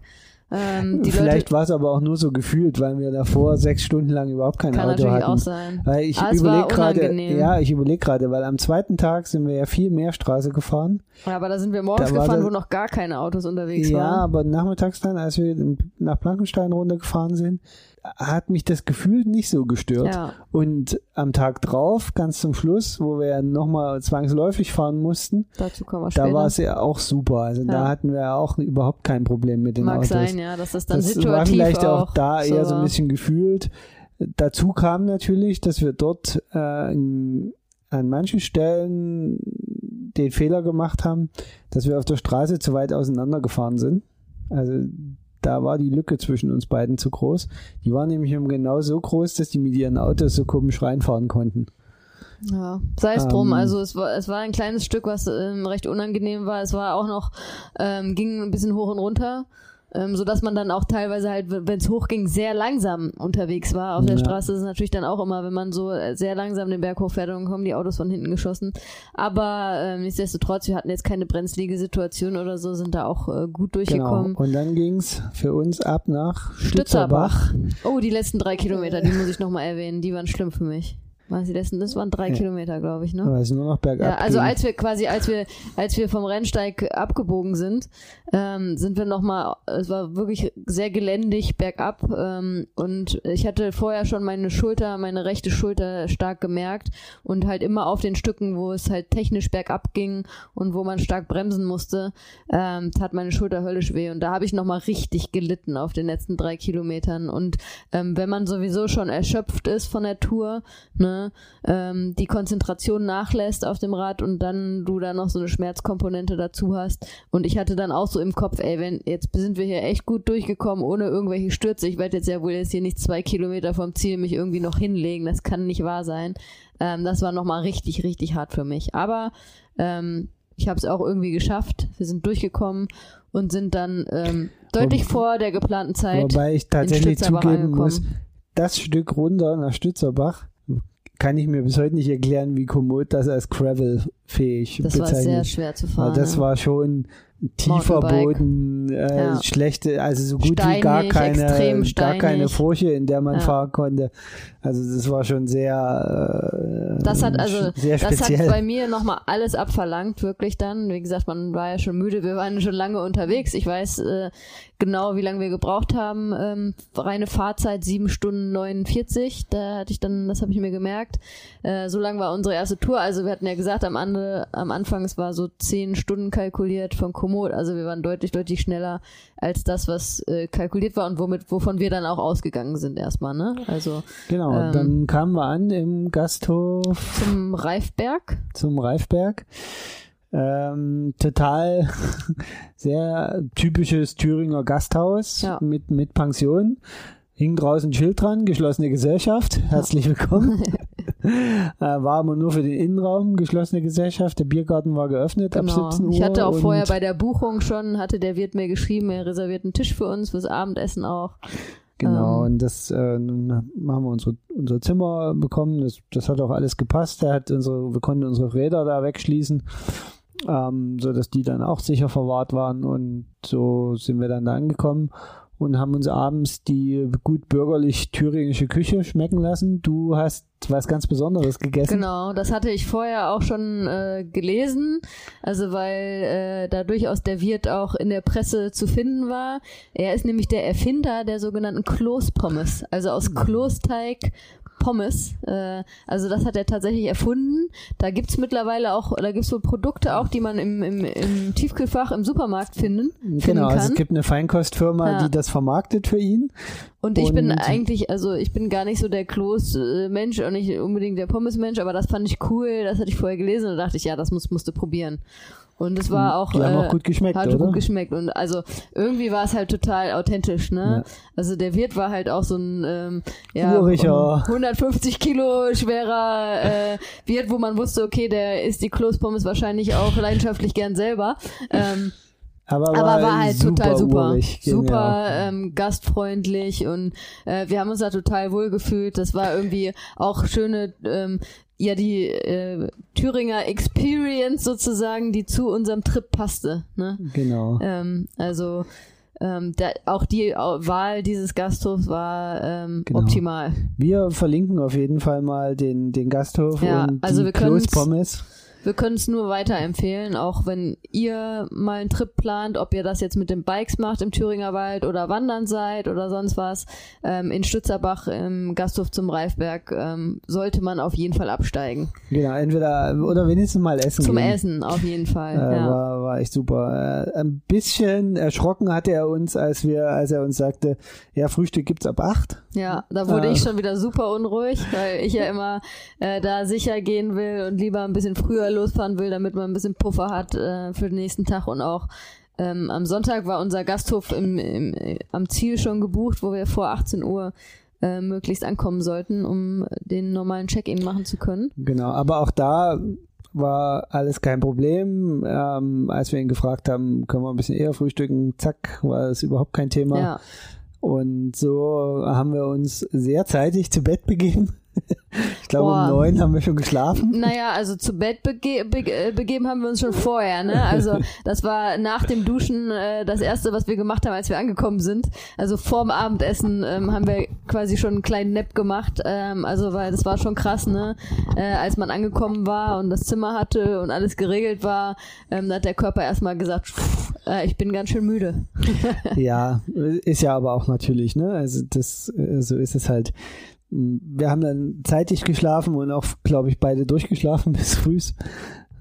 Ähm, Vielleicht war es aber auch nur so gefühlt, weil wir davor sechs Stunden lang überhaupt kein kann Auto natürlich hatten. auch sein. Weil ich war überlege gerade, ja, ich überlege gerade, weil am zweiten Tag sind wir ja viel mehr Straße gefahren. Ja, aber da sind wir morgens Da gefahren, das- wo noch gar keine Autos unterwegs Ja, waren. aber nachmittags dann, als wir nach Blankenstein runtergefahren sind, hat mich das Gefühl nicht so gestört. Ja. Und am Tag drauf, ganz zum Schluss, wo wir ja nochmal zwangsläufig fahren mussten, Dazu kommen wir später. da war es ja auch super. Also da Ja. hatten wir ja auch überhaupt kein Problem mit den Mag Autos. sein, ja, dass das dann das situativ war vielleicht auch, auch da eher so ein bisschen gefühlt. Dazu kam natürlich, dass wir dort äh, an manchen Stellen den Fehler gemacht haben, dass wir auf der Straße zu weit auseinander gefahren sind. Also da war die Lücke zwischen uns beiden zu groß. Die war nämlich um genau so groß, dass die mit ihren Autos so komisch reinfahren konnten. Ja, sei es drum. Ähm, Also es war, es war ein kleines Stück, was ähm, recht unangenehm war. Es war auch noch, ähm, ging ein bisschen hoch und runter, ähm, so dass man dann auch teilweise halt, wenn es hochging, sehr langsam unterwegs war. Auf der Ja. Straße ist es natürlich dann auch immer, wenn man so äh, sehr langsam den Berg hochfährt, dann kommen die Autos von hinten geschossen. Aber ähm, nichtsdestotrotz, wir hatten jetzt keine brenzlige Situation oder so, sind da auch äh, gut Genau. durchgekommen. Und dann ging's für uns ab nach Stützerbach. Stützerbach. Oh, die letzten drei Kilometer, die muss ich nochmal erwähnen, die waren schlimm für mich. Es die letzten? Das waren drei Ja. Kilometer, glaube ich, ne? Weil es nur noch bergab Ja, also als wir quasi, als wir, als wir vom Rennsteig abgebogen sind, ähm, sind wir nochmal, es war wirklich sehr geländig bergab ähm, und ich hatte vorher schon meine Schulter, meine rechte Schulter stark gemerkt und halt immer auf den Stücken, wo es halt technisch bergab ging und wo man stark bremsen musste, ähm, tat meine Schulter höllisch weh und da habe ich nochmal richtig gelitten auf den letzten drei Kilometern und ähm, wenn man sowieso schon erschöpft ist von der Tour, ne, ähm, die Konzentration nachlässt auf dem Rad und dann du da noch so eine Schmerzkomponente dazu hast. Und ich hatte dann auch so im Kopf, ey, wenn jetzt sind wir hier echt gut durchgekommen, ohne irgendwelche Stürze. Ich werde jetzt ja wohl jetzt hier nicht zwei Kilometer vom Ziel mich irgendwie noch hinlegen. Das kann nicht wahr sein. Ähm, das war nochmal richtig, richtig hart für mich. Aber ähm, ich habe es auch irgendwie geschafft. Wir sind durchgekommen und sind dann ähm, deutlich Wo, vor der geplanten Zeit. Wobei ich tatsächlich zugeben muss, das Stück runter nach Stützerbach kann ich mir bis heute nicht erklären, wie Komoot das als Gravel fähig das bezeichnet. Das war sehr schwer zu fahren. das ja. war schon tiefer Boden, äh, ja. schlechte, also so gut Steinig, wie gar keine, gar keine Furche, in der man ja. fahren konnte. Also das war schon sehr, äh, das hat also, sehr speziell. das hat bei mir nochmal alles abverlangt, wirklich dann. Wie gesagt, man war ja schon müde, wir waren schon lange unterwegs. Ich weiß äh, genau, wie lange wir gebraucht haben. Ähm, reine Fahrzeit sieben Stunden 49. Da hatte ich dann, das habe ich mir gemerkt. Äh, so lang war unsere erste Tour. Also wir hatten ja gesagt, am, Ande, am Anfang es war so zehn Stunden kalkuliert von Komoot. Also wir waren deutlich, deutlich schneller als das, was äh, kalkuliert war und womit, wovon wir dann auch ausgegangen sind erstmal. Ne? Also genau. Ähm, dann kamen wir an im Gasthof zum Reifberg. Zum Reifberg. Ähm, total <laughs> sehr typisches Thüringer Gasthaus ja. mit, mit Pension. Hing draußen ein Schild dran, geschlossene Gesellschaft, herzlich willkommen. <laughs> äh, war aber nur für den Innenraum geschlossene Gesellschaft. Der Biergarten war geöffnet genau. ab 17 Uhr. Ich hatte auch vorher bei der Buchung schon, hatte der Wirt mir geschrieben, er reserviert einen Tisch für uns, fürs Abendessen auch. Genau, ähm. und das äh, haben wir unsere, unser Zimmer bekommen. Das, das hat auch alles gepasst. Er hat unsere, wir konnten unsere Räder da wegschließen, ähm, so dass die dann auch sicher verwahrt waren. Und so sind wir dann da angekommen und haben uns abends die gut bürgerlich thüringische Küche schmecken lassen. Du hast was ganz Besonderes gegessen. Genau, das hatte ich vorher auch schon äh, gelesen, also weil äh, da durchaus der Wirt auch in der Presse zu finden war. Er ist nämlich der Erfinder der sogenannten Kloßpommes, also aus hm. Pommes. Äh, also das hat er tatsächlich erfunden. Da gibt's mittlerweile auch, da gibt's so Produkte auch, die man im, im, im Tiefkühlfach im Supermarkt finden. Genau, also es gibt eine Feinkostfirma, ja. die das vermarktet für ihn. Und ich und bin eigentlich, also ich bin gar nicht so der Kloß-Mensch und nicht unbedingt der Pommes-Mensch, aber das fand ich cool, das hatte ich vorher gelesen und dachte ich, ja, das muss, musst du probieren. Und es war auch, die haben auch gut geschmeckt, hat oder? gut geschmeckt und also irgendwie war es halt total authentisch, ne? Ja. Also der Wirt war halt auch so ein ähm, ja, 150 Kilo schwerer äh, Wirt, wo man wusste, okay, der isst die Kloßpommes wahrscheinlich auch leidenschaftlich gern selber. Ähm, aber war, aber war halt super total super. Urig, super ähm, gastfreundlich und äh, wir haben uns da total wohl gefühlt. Das war irgendwie auch schöne ähm, ja die äh, Thüringer Experience sozusagen, die zu unserem Trip passte. Ne? Genau. Ähm, also ähm, der, auch die Wahl dieses Gasthofs war ähm, genau. optimal. Wir verlinken auf jeden Fall mal den, den Gasthof ja, und also die Kloßpommes. Wir können es nur weiterempfehlen, auch wenn ihr mal einen Trip plant, ob ihr das jetzt mit den Bikes macht im Thüringer Wald oder wandern seid oder sonst was. Ähm, in Stützerbach im Gasthof zum Reifberg ähm, sollte man auf jeden Fall absteigen. Genau, entweder oder wenigstens mal essen. Zum gehen. Essen, auf jeden Fall. Äh, ja. war, war echt super. Äh, ein bisschen erschrocken hatte er uns, als wir, als er uns sagte, ja, Frühstück gibt's ab acht. Ja, da wurde äh, ich schon wieder super unruhig, weil ich ja <laughs> immer äh, da sicher gehen will und lieber ein bisschen früher losfahren will, damit man ein bisschen Puffer hat äh, für den nächsten Tag und auch ähm, am Sonntag war unser Gasthof im, im, am Ziel schon gebucht, wo wir vor 18 Uhr äh, möglichst ankommen sollten, um den normalen Check-in machen zu können. Genau, aber auch da war alles kein Problem. Ähm, als wir ihn gefragt haben, können wir ein bisschen eher frühstücken, zack, war es überhaupt kein Thema. Ja. Und so haben wir uns sehr zeitig zu Bett begeben. <laughs> Ich glaube, Boah. um neun haben wir schon geschlafen. Naja, also zu Bett bege be äh, begeben haben wir uns schon vorher. Ne? Also <laughs> das war nach dem Duschen äh, das Erste, was wir gemacht haben, als wir angekommen sind. Also vorm Abendessen ähm, haben wir quasi schon einen kleinen Nap gemacht. Ähm, also weil das war schon krass, ne? Äh, als man angekommen war und das Zimmer hatte und alles geregelt war, ähm, hat der Körper erstmal gesagt, pff, äh, ich bin ganz schön müde. ja, ist ja aber auch natürlich, ne? Also das, äh, so ist es halt wir haben dann zeitig geschlafen und auch, glaube ich, beide durchgeschlafen <laughs> bis früh.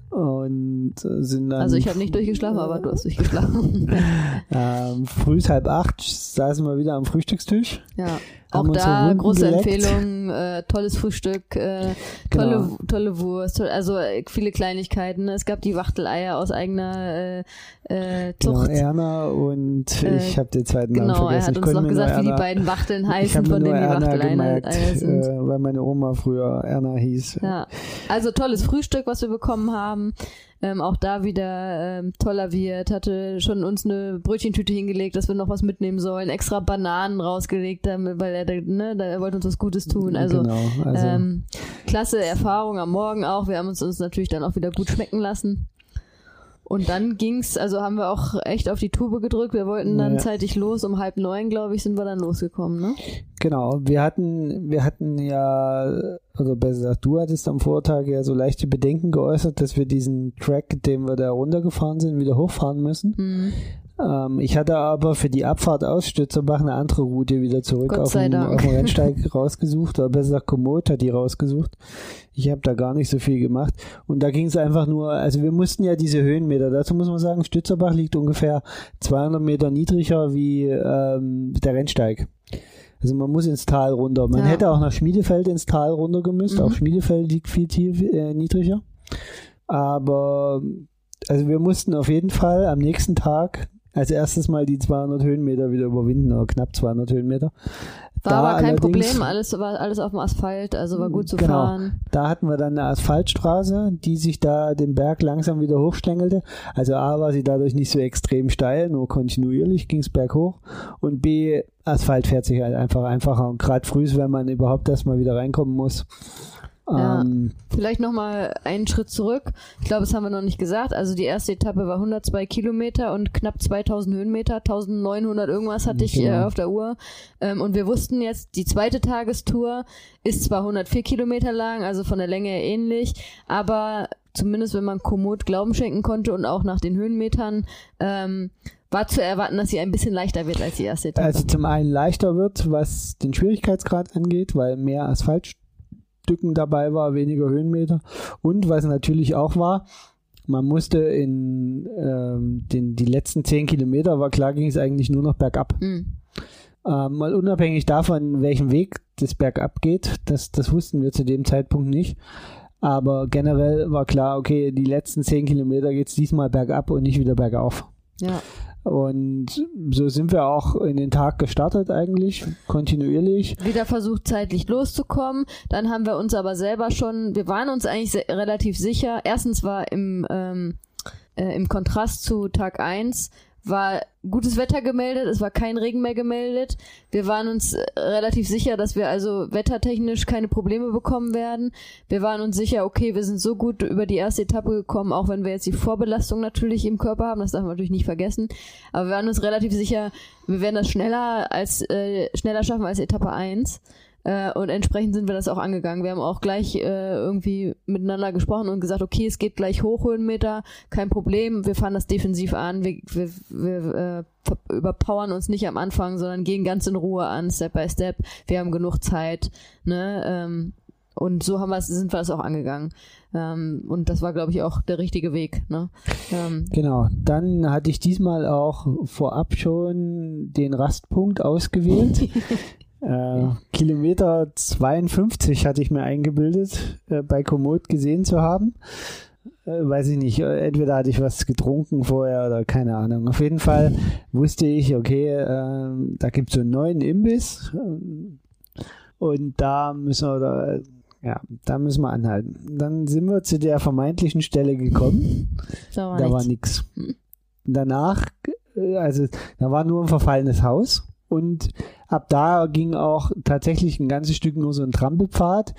und sind dann. Also ich habe nicht durchgeschlafen, aber du hast durchgeschlafen. <laughs> ähm, früh halb acht saßen wir wieder am Frühstückstisch. Ja. Auch da große geleckt. Empfehlung, <laughs> äh, tolles Frühstück, äh, tolle, genau. tolle Wurst, also äh, viele Kleinigkeiten. Es gab die Wachteleier aus eigener äh, äh, genau, Zucht. Genau, Erna und äh, ich habe den zweiten genau, Namen vergessen. Genau, er hat uns noch gesagt, wie die beiden Wachteln heißen, von denen die Wachteleier sind. Weil meine Oma früher Erna hieß. Ja, also tolles Frühstück, was wir bekommen haben. Ähm, auch da wieder ähm, toller Wirt, hatte schon uns eine Brötchentüte hingelegt, dass wir noch was mitnehmen sollen, extra Bananen rausgelegt, damit, weil er, ne, er wollte uns was Gutes tun. Also, genau, also. Ähm, klasse Erfahrung am Morgen auch. Wir haben uns, uns natürlich dann auch wieder gut schmecken lassen. Und dann ging's, also haben wir auch echt auf die Tube gedrückt. Wir wollten dann ja. zeitig los. Um halb neun, glaube ich, sind wir dann losgekommen, ne? Genau. Wir hatten, wir hatten ja, also besser gesagt, du hattest am Vortag ja so leichte Bedenken geäußert, dass wir diesen Track, den wir da runtergefahren sind, wieder hochfahren müssen. Mhm. Ähm, ich hatte aber für die Abfahrt aus Stützerbach eine andere Route wieder zurück auf den, auf <laughs> den, Rennsteig rausgesucht, oder besser gesagt Komoot hat die rausgesucht. Ich habe da gar nicht so viel gemacht. Und da ging es einfach nur, also wir mussten ja diese Höhenmeter, dazu muss man sagen, Stützerbach liegt ungefähr 200 Meter niedriger wie ähm, der Rennsteig. Also man muss ins Tal runter. Man ja. hätte auch nach Schmiedefeld ins Tal runter gemusst. Mhm. Auch Schmiedefeld liegt viel tief, äh, niedriger. Aber also wir mussten auf jeden Fall am nächsten Tag als erstes mal die 200 Höhenmeter wieder überwinden, oder knapp 200 Höhenmeter. War da aber kein Problem, alles war alles auf dem Asphalt, also war gut zu genau, fahren. Da hatten wir dann eine Asphaltstraße, die sich da den Berg langsam wieder hochschlängelte. Also A war sie dadurch nicht so extrem steil, nur kontinuierlich ging es berghoch. Und B, Asphalt fährt sich halt einfach einfacher. Und gerade früh, wenn man überhaupt erstmal wieder reinkommen muss, ja, ähm, vielleicht nochmal einen Schritt zurück. Ich glaube, das haben wir noch nicht gesagt. Also die erste Etappe war 102 Kilometer und knapp 2000 Höhenmeter, 1900 irgendwas hatte ich genau. äh, auf der Uhr. Ähm, und wir wussten jetzt, die zweite Tagestour ist zwar 104 Kilometer lang, also von der Länge her ähnlich, aber zumindest wenn man Komoot Glauben schenken konnte und auch nach den Höhenmetern, ähm, war zu erwarten, dass sie ein bisschen leichter wird als die erste Etappe. Also zum einen leichter wird, was den Schwierigkeitsgrad angeht, weil mehr Asphalt Stücken dabei war, weniger Höhenmeter. Und was natürlich auch war, man musste in ähm, den, die letzten zehn Kilometer, war klar, ging es eigentlich nur noch bergab. Mhm. Ähm, mal unabhängig davon, welchen Weg das bergab geht, das, das wussten wir zu dem Zeitpunkt nicht. Aber generell war klar, okay, die letzten zehn Kilometer geht es diesmal bergab und nicht wieder bergauf. Ja. Und so sind wir auch in den Tag gestartet eigentlich, kontinuierlich. Wieder versucht zeitlich loszukommen. Dann haben wir uns aber selber schon, wir waren uns eigentlich relativ sicher. Erstens war im, ähm, äh, im Kontrast zu Tag 1 war gutes Wetter gemeldet, es war kein Regen mehr gemeldet. Wir waren uns äh, relativ sicher, dass wir also wettertechnisch keine Probleme bekommen werden. Wir waren uns sicher, okay, wir sind so gut über die erste Etappe gekommen, auch wenn wir jetzt die Vorbelastung natürlich im Körper haben, das darf man natürlich nicht vergessen. Aber wir waren uns relativ sicher, wir werden das schneller als äh, schneller schaffen als Etappe 1. Äh, und entsprechend sind wir das auch angegangen. Wir haben auch gleich äh, irgendwie miteinander gesprochen und gesagt, okay, es geht gleich hoch Höhenmeter, kein Problem. Wir fahren das defensiv an. Wir, wir, wir äh, überpowern uns nicht am Anfang, sondern gehen ganz in Ruhe an, Step by Step. Wir haben genug Zeit. Ne? Ähm, und so haben wir sind wir das auch angegangen. Ähm, und das war, glaube ich, auch der richtige Weg. Ne? Ähm, genau. Dann hatte ich diesmal auch vorab schon den Rastpunkt ausgewählt. <laughs> Äh, Kilometer 52 hatte ich mir eingebildet, äh, bei Komoot gesehen zu haben. Äh, weiß ich nicht, äh, entweder hatte ich was getrunken vorher oder keine Ahnung. Auf jeden Fall wusste ich, okay, äh, da gibt es so einen neuen Imbiss und da müssen wir da, ja, da müssen wir anhalten. Dann sind wir zu der vermeintlichen Stelle gekommen. Da war, da nichts. Danach, äh, also da war nur ein verfallenes Haus und ab da ging auch tatsächlich ein ganzes Stück nur so ein Trampelpfad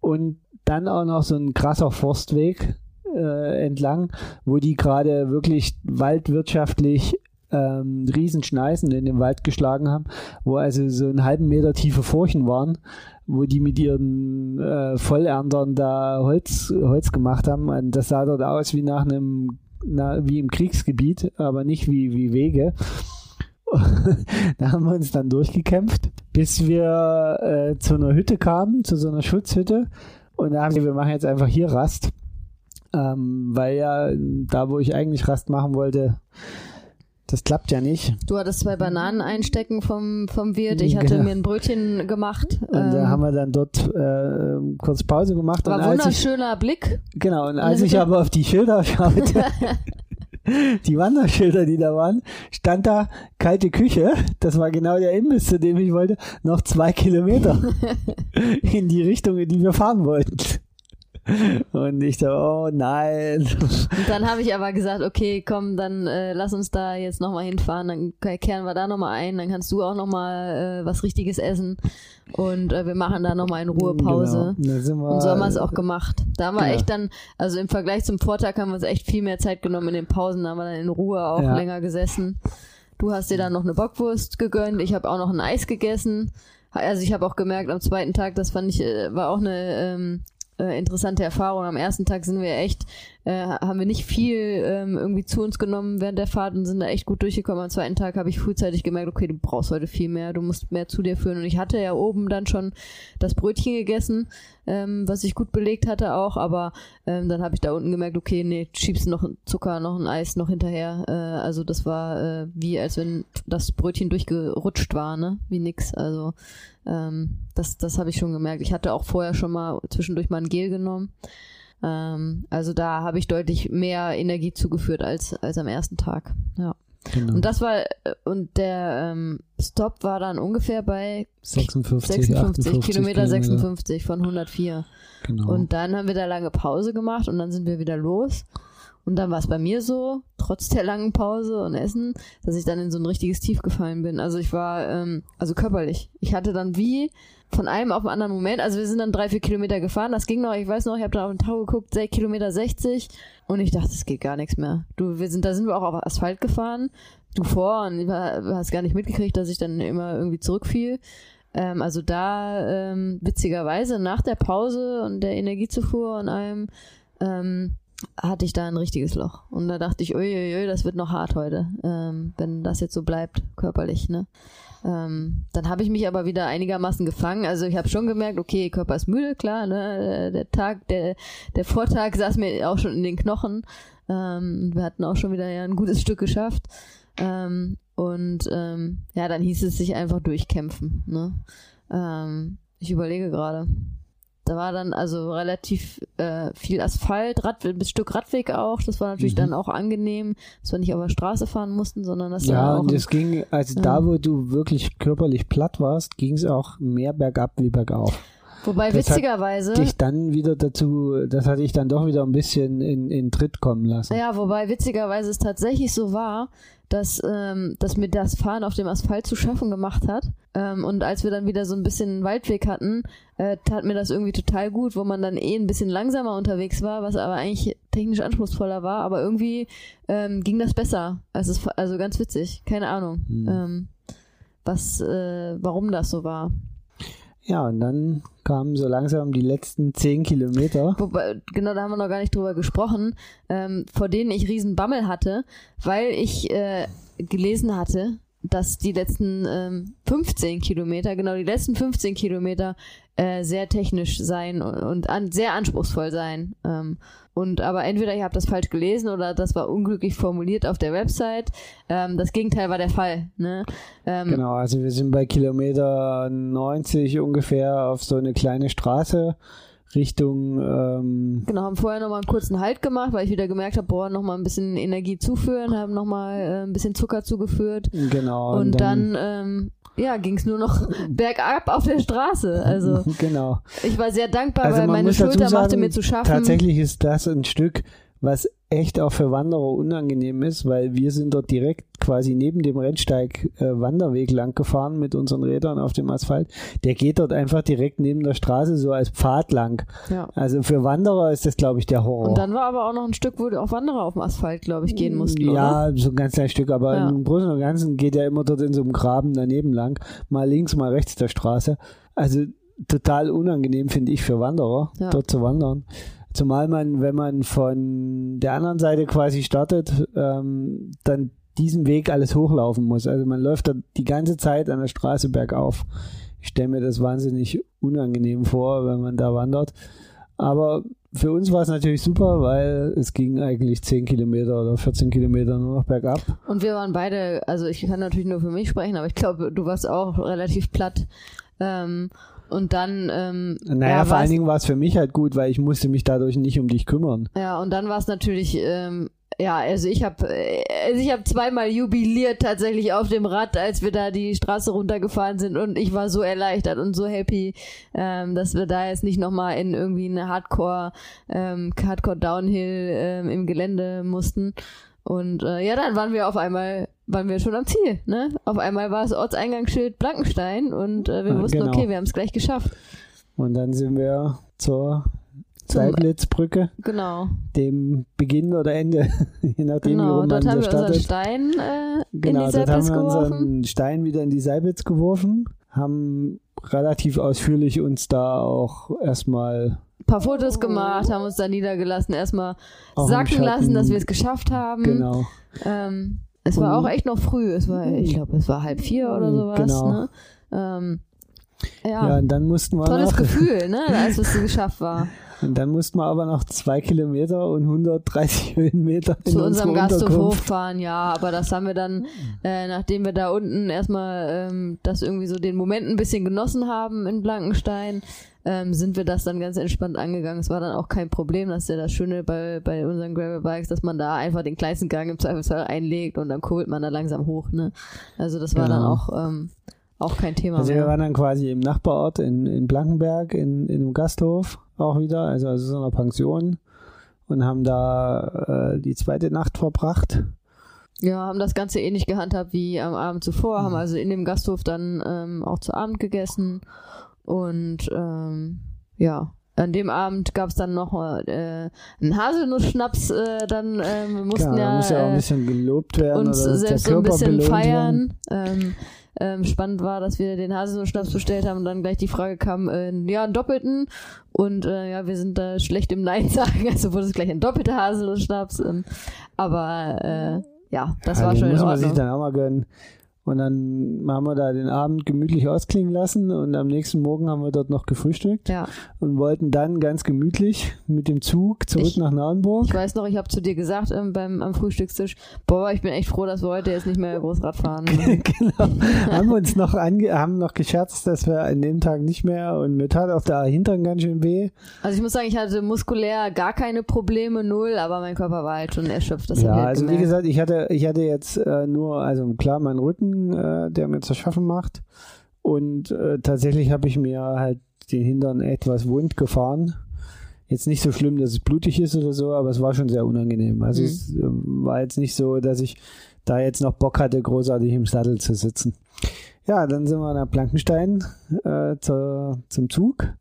und dann auch noch so ein krasser Forstweg äh, entlang, wo die gerade wirklich waldwirtschaftlich ähm, Riesenschneisen in den Wald geschlagen haben, wo also so einen halben Meter tiefe Furchen waren, wo die mit ihren äh, Vollerntern da Holz, Holz gemacht haben. Und das sah dort aus wie nach einem, na, wie im Kriegsgebiet, aber nicht wie, wie Wege. <laughs> da haben wir uns dann durchgekämpft, bis wir äh, zu einer Hütte kamen, zu so einer Schutzhütte. Und da haben wir, wir machen jetzt einfach hier Rast. ähm, weil ja da, wo ich eigentlich Rast machen wollte, das klappt ja nicht. Du hattest zwei Bananen einstecken vom, vom Wirt. Ich hatte genau. mir ein Brötchen gemacht. Und ähm, da haben wir dann dort äh, kurz Pause gemacht. War ein wunderschöner ich, Blick. Genau, und als ich aber auf die Schilder schaute, <laughs> <laughs> <laughs> die Wanderschilder, die da waren, stand da kalte Küche. Das war genau der Imbiss, zu dem ich wollte. Noch zwei Kilometer <laughs> in die Richtung, in die wir fahren wollten. Und ich so, oh nein. Und dann habe ich aber gesagt, okay, komm, dann äh, lass uns da jetzt nochmal hinfahren, dann kehren wir da nochmal ein, dann kannst du auch nochmal äh, was Richtiges essen und äh, wir machen da nochmal in Ruhe genau. Pause. Genau. und so haben wir es auch gemacht. Da haben wir genau. echt dann, also im Vergleich zum Vortag haben wir uns echt viel mehr Zeit genommen in den Pausen, da haben wir dann in Ruhe auch ja. länger gesessen. Du hast dir dann noch eine Bockwurst gegönnt, ich habe auch noch ein Eis gegessen. Also ich habe auch gemerkt am zweiten Tag, das fand ich, äh, war auch eine ähm, äh, interessante Erfahrung. Am ersten Tag sind wir echt, äh, haben wir nicht viel ähm, irgendwie zu uns genommen während der Fahrt und sind da echt gut durchgekommen. Am zweiten Tag habe ich frühzeitig gemerkt, okay, du brauchst heute viel mehr, du musst mehr zu dir führen. Und ich hatte ja oben dann schon das Brötchen gegessen, ähm, was ich gut belegt hatte auch, aber ähm, dann habe ich da unten gemerkt, okay, nee, schiebst noch Zucker, noch ein Eis noch hinterher. Äh, also das war äh, wie, als wenn das Brötchen durchgerutscht war, ne? Wie nix. Also ähm, das das habe ich schon gemerkt. Ich hatte auch vorher schon mal zwischendurch mal ein Gel genommen. Ähm, also da habe ich deutlich mehr Energie zugeführt als, als am ersten Tag. Ja. Genau. Und das war, äh, und der ähm, Stop war dann ungefähr bei 56, 56 Kilometer, 56 von 104. Genau. Und dann haben wir da lange Pause gemacht und dann sind wir wieder los. Und dann war es bei mir so, trotz der langen Pause und Essen, dass ich dann in so ein richtiges Tief gefallen bin. Also ich war, ähm, also körperlich. Ich hatte dann wie von einem auf den anderen Moment, also wir sind dann drei, vier Kilometer gefahren, das ging noch, ich weiß noch, ich habe da auf den Tau geguckt, sechs Kilometer 60 und ich dachte, es geht gar nichts mehr. Du, wir sind, da sind wir auch auf Asphalt gefahren, du vor und du hast gar nicht mitgekriegt, dass ich dann immer irgendwie zurückfiel. Ähm, also da, ähm, witzigerweise, nach der Pause und der Energiezufuhr und allem, ähm, hatte ich da ein richtiges Loch. Und da dachte ich, uiuiui, das wird noch hart heute, ähm, wenn das jetzt so bleibt, körperlich, ne? Ähm, dann habe ich mich aber wieder einigermaßen gefangen. Also ich habe schon gemerkt, okay, Körper ist müde, klar, ne? Der Tag, der, der Vortag saß mir auch schon in den Knochen. Ähm, wir hatten auch schon wieder ja ein gutes Stück geschafft. Ähm, und ähm, ja, dann hieß es sich einfach durchkämpfen. Ne? Ähm, ich überlege gerade. Da war dann also relativ äh, viel Asphalt, Rad, ein Stück Radweg auch. Das war natürlich mhm. dann auch angenehm, dass wir nicht auf der Straße fahren mussten, sondern dass Ja, und es ging, also ja. da, wo du wirklich körperlich platt warst, ging es auch mehr bergab wie bergauf. Wobei das witzigerweise. Hat dich dann wieder dazu, das hatte ich dann doch wieder ein bisschen in, in Tritt kommen lassen. Ja, wobei witzigerweise es tatsächlich so war, dass, ähm, dass mir das Fahren auf dem Asphalt zu schaffen gemacht hat. Ähm, und als wir dann wieder so ein bisschen Waldweg hatten, äh, tat mir das irgendwie total gut, wo man dann eh ein bisschen langsamer unterwegs war, was aber eigentlich technisch anspruchsvoller war. Aber irgendwie ähm, ging das besser. Also, es, also ganz witzig. Keine Ahnung, hm. ähm, was, äh, warum das so war. Ja, und dann kamen so langsam die letzten zehn Kilometer. Wobei, genau, da haben wir noch gar nicht drüber gesprochen, ähm, vor denen ich riesen Bammel hatte, weil ich äh, gelesen hatte, dass die letzten ähm, 15 Kilometer, genau die letzten 15 Kilometer äh, sehr technisch sein und, und an, sehr anspruchsvoll sein. Ähm, und aber entweder ich habe das falsch gelesen oder das war unglücklich formuliert auf der Website. Ähm, das Gegenteil war der Fall. Ne? Ähm, genau, also wir sind bei Kilometer 90 ungefähr auf so eine kleine Straße Richtung. Ähm genau, haben vorher nochmal einen kurzen Halt gemacht, weil ich wieder gemerkt habe, boah, nochmal ein bisschen Energie zuführen, haben nochmal äh, ein bisschen Zucker zugeführt. Genau. Und, und dann, dann ähm, ja, ging es nur noch <laughs> bergab auf der Straße. Also <laughs> genau. ich war sehr dankbar, also weil meine Schulter sagen, machte mir zu schaffen. Tatsächlich ist das ein Stück, was echt auch für Wanderer unangenehm ist, weil wir sind dort direkt quasi neben dem Rennsteig äh, Wanderweg lang gefahren mit unseren Rädern auf dem Asphalt. Der geht dort einfach direkt neben der Straße so als Pfad lang. Ja. Also für Wanderer ist das, glaube ich, der Horror. Und dann war aber auch noch ein Stück, wo auch Wanderer auf dem Asphalt, glaube ich, gehen mussten. Ja, oder? so ein ganz kleines Stück, aber ja. im Großen und Ganzen geht er immer dort in so einem Graben daneben lang, mal links, mal rechts der Straße. Also total unangenehm, finde ich, für Wanderer, ja. dort zu wandern. Zumal man, wenn man von der anderen Seite quasi startet, ähm, dann diesen Weg alles hochlaufen muss. Also man läuft da die ganze Zeit an der Straße bergauf. Ich stelle mir das wahnsinnig unangenehm vor, wenn man da wandert. Aber für uns war es natürlich super, weil es ging eigentlich 10 Kilometer oder 14 Kilometer nur noch bergab. Und wir waren beide, also ich kann natürlich nur für mich sprechen, aber ich glaube, du warst auch relativ platt. Ähm, und dann. Ähm, naja, ja, vor allen Dingen war es für mich halt gut, weil ich musste mich dadurch nicht um dich kümmern. Ja, und dann war es natürlich, ähm, ja, also ich habe also ich habe zweimal jubiliert tatsächlich auf dem Rad, als wir da die Straße runtergefahren sind und ich war so erleichtert und so happy, ähm, dass wir da jetzt nicht nochmal in irgendwie eine Hardcore, ähm, Hardcore Downhill ähm, im Gelände mussten. Und äh, ja, dann waren wir auf einmal, waren wir schon am Ziel, ne? Auf einmal war das Ortseingangsschild Blankenstein und äh, wir Ja, wussten, genau. okay, wir haben es gleich geschafft. Und dann sind wir zur Seidlitzbrücke, Genau. dem Beginn oder Ende, <laughs> je nachdem, wie Genau, rum dort man haben wir unseren. Stein äh, in Genau, die dort haben Seilplatz wir geworfen. unseren Stein wieder in die Seilbitz geworfen, haben relativ ausführlich uns da auch erstmal Ein paar Fotos gemacht, haben uns da niedergelassen, erstmal sacken lassen, dass wir es geschafft haben. genau Ähm, es war auch echt noch früh. Es war, ich glaube, es war halb vier oder sowas. Genau. Ne? Ähm, ja. ja, und dann mussten wir tolles noch, Gefühl, ne, als es geschafft war. <laughs> und dann mussten wir aber noch zwei Kilometer und 130 <laughs> Höhenmeter in Zu unserem unsere Gasthof hochfahren, ja, aber das haben wir dann, äh, nachdem wir da unten erstmal ähm, das irgendwie so den Moment ein bisschen genossen haben in Blankenstein, ähm, sind wir das dann ganz entspannt angegangen. Es war dann auch kein Problem, das ist ja das Schöne bei, bei unseren Gravelbikes, dass man da einfach den kleinsten Gang im Zweifelsfall einlegt und dann kurbelt man da langsam hoch, ne? Also das war dann Genau. auch, ähm, auch kein Thema Also wir mehr. waren dann quasi im Nachbarort in, in Blankenberg in, in einem Gasthof auch wieder, also, also so einer Pension und haben da äh, die zweite Nacht verbracht. Ja, haben das Ganze ähnlich gehandhabt wie am Abend zuvor, haben also in dem Gasthof dann ähm, auch zu Abend gegessen und ähm, ja, an dem Abend gab es dann noch äh, einen Haselnussschnaps, äh, dann ähm, wir mussten Klar, ja, muss ja auch ein äh, bisschen gelobt werden uns oder selbst der so ein bisschen feiern. Ähm, ähm, spannend war, dass wir den Haselnussschnaps bestellt haben und dann gleich die Frage kam, äh, ja, einen doppelten. Und äh, ja, wir sind da schlecht im Nein <laughs> sagen, also wurde es gleich ein doppelter Haselnussschnaps. Ähm, aber äh, ja, das Ja, war schon in muss man sich Ordnung. dann auch mal gönnen. Und dann haben wir da den Abend gemütlich ausklingen lassen und am nächsten Morgen haben wir dort noch gefrühstückt Ja, und wollten dann ganz gemütlich mit dem Zug zurück Ich- nach Narenburg. ich weiß noch, ich habe zu dir gesagt ähm, beim am Frühstückstisch, boah, ich bin echt froh, dass wir heute jetzt nicht mehr Großrad fahren. <laughs> genau. haben wir uns noch ange haben noch gescherzt, dass wir an dem Tag nicht mehr und mir tat auch der Hintern ganz schön weh. Also ich muss sagen, ich hatte muskulär gar keine Probleme, null, aber mein Körper war halt schon erschöpft. Das ja, halt also wie gemerkt. gesagt, ich hatte ich hatte jetzt äh, nur also klar meinen Rücken, äh, der mir zu schaffen macht und äh, tatsächlich habe ich mir halt den Hintern etwas wund gefahren. Jetzt nicht so schlimm, dass es blutig ist oder so, aber es war schon sehr unangenehm. Also Mhm. es äh, war jetzt nicht so, dass ich da jetzt noch Bock hatte, großartig im Sattel zu sitzen. Ja, dann sind wir nach Blankenstein äh, zur, zum Zug,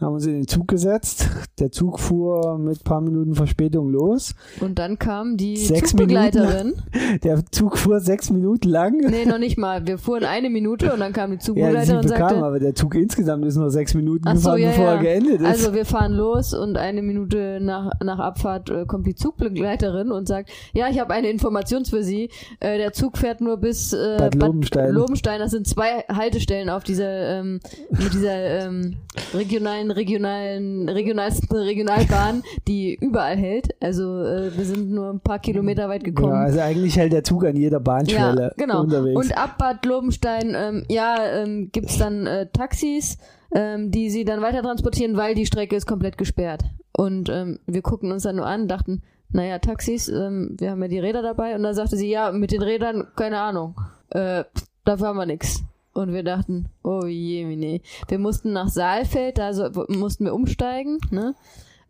haben uns in den Zug gesetzt. Der Zug fuhr mit paar Minuten Verspätung los. Und dann kam die Sechs Zugbegleiterin. Der Zug fuhr sechs Minuten lang. Nee, noch nicht mal. Wir fuhren eine Minute und dann kam die Ja, sie Zugbegleiterin und bekam, sagte, aber der Zug insgesamt ist nur sechs Minuten Ach so, gefahren, ja, bevor ja. er geendet ist. also wir fahren los und eine Minute nach, nach Abfahrt äh, kommt die Zugbegleiterin und sagt, ja, ich habe eine Information für Sie. Äh, der Zug fährt nur bis äh, Bad Lobenstein. Lobenstein. Das sind zwei Haltestellen auf dieser ähm, mit dieser ähm, regionalen, regionalen, regionalsten Regionalbahn, die überall hält. Also äh, wir sind nur ein paar Kilometer weit gekommen. ja, also eigentlich hält der Zug an jeder Bahnschwelle Ja, genau. unterwegs. Und ab Bad Lobenstein, ähm, ja, ähm, gibt's dann äh, Taxis, ähm, die sie dann weiter transportieren, weil die Strecke ist komplett gesperrt. Und ähm, wir guckten uns dann nur an, dachten, naja, Taxis, ähm, wir haben ja die Räder dabei. Und dann sagte sie, ja, mit den Rädern, keine Ahnung, äh, dafür haben wir nix. Und wir dachten, oh je, nee. Wir mussten nach Saalfeld, da so, mussten wir umsteigen, ne?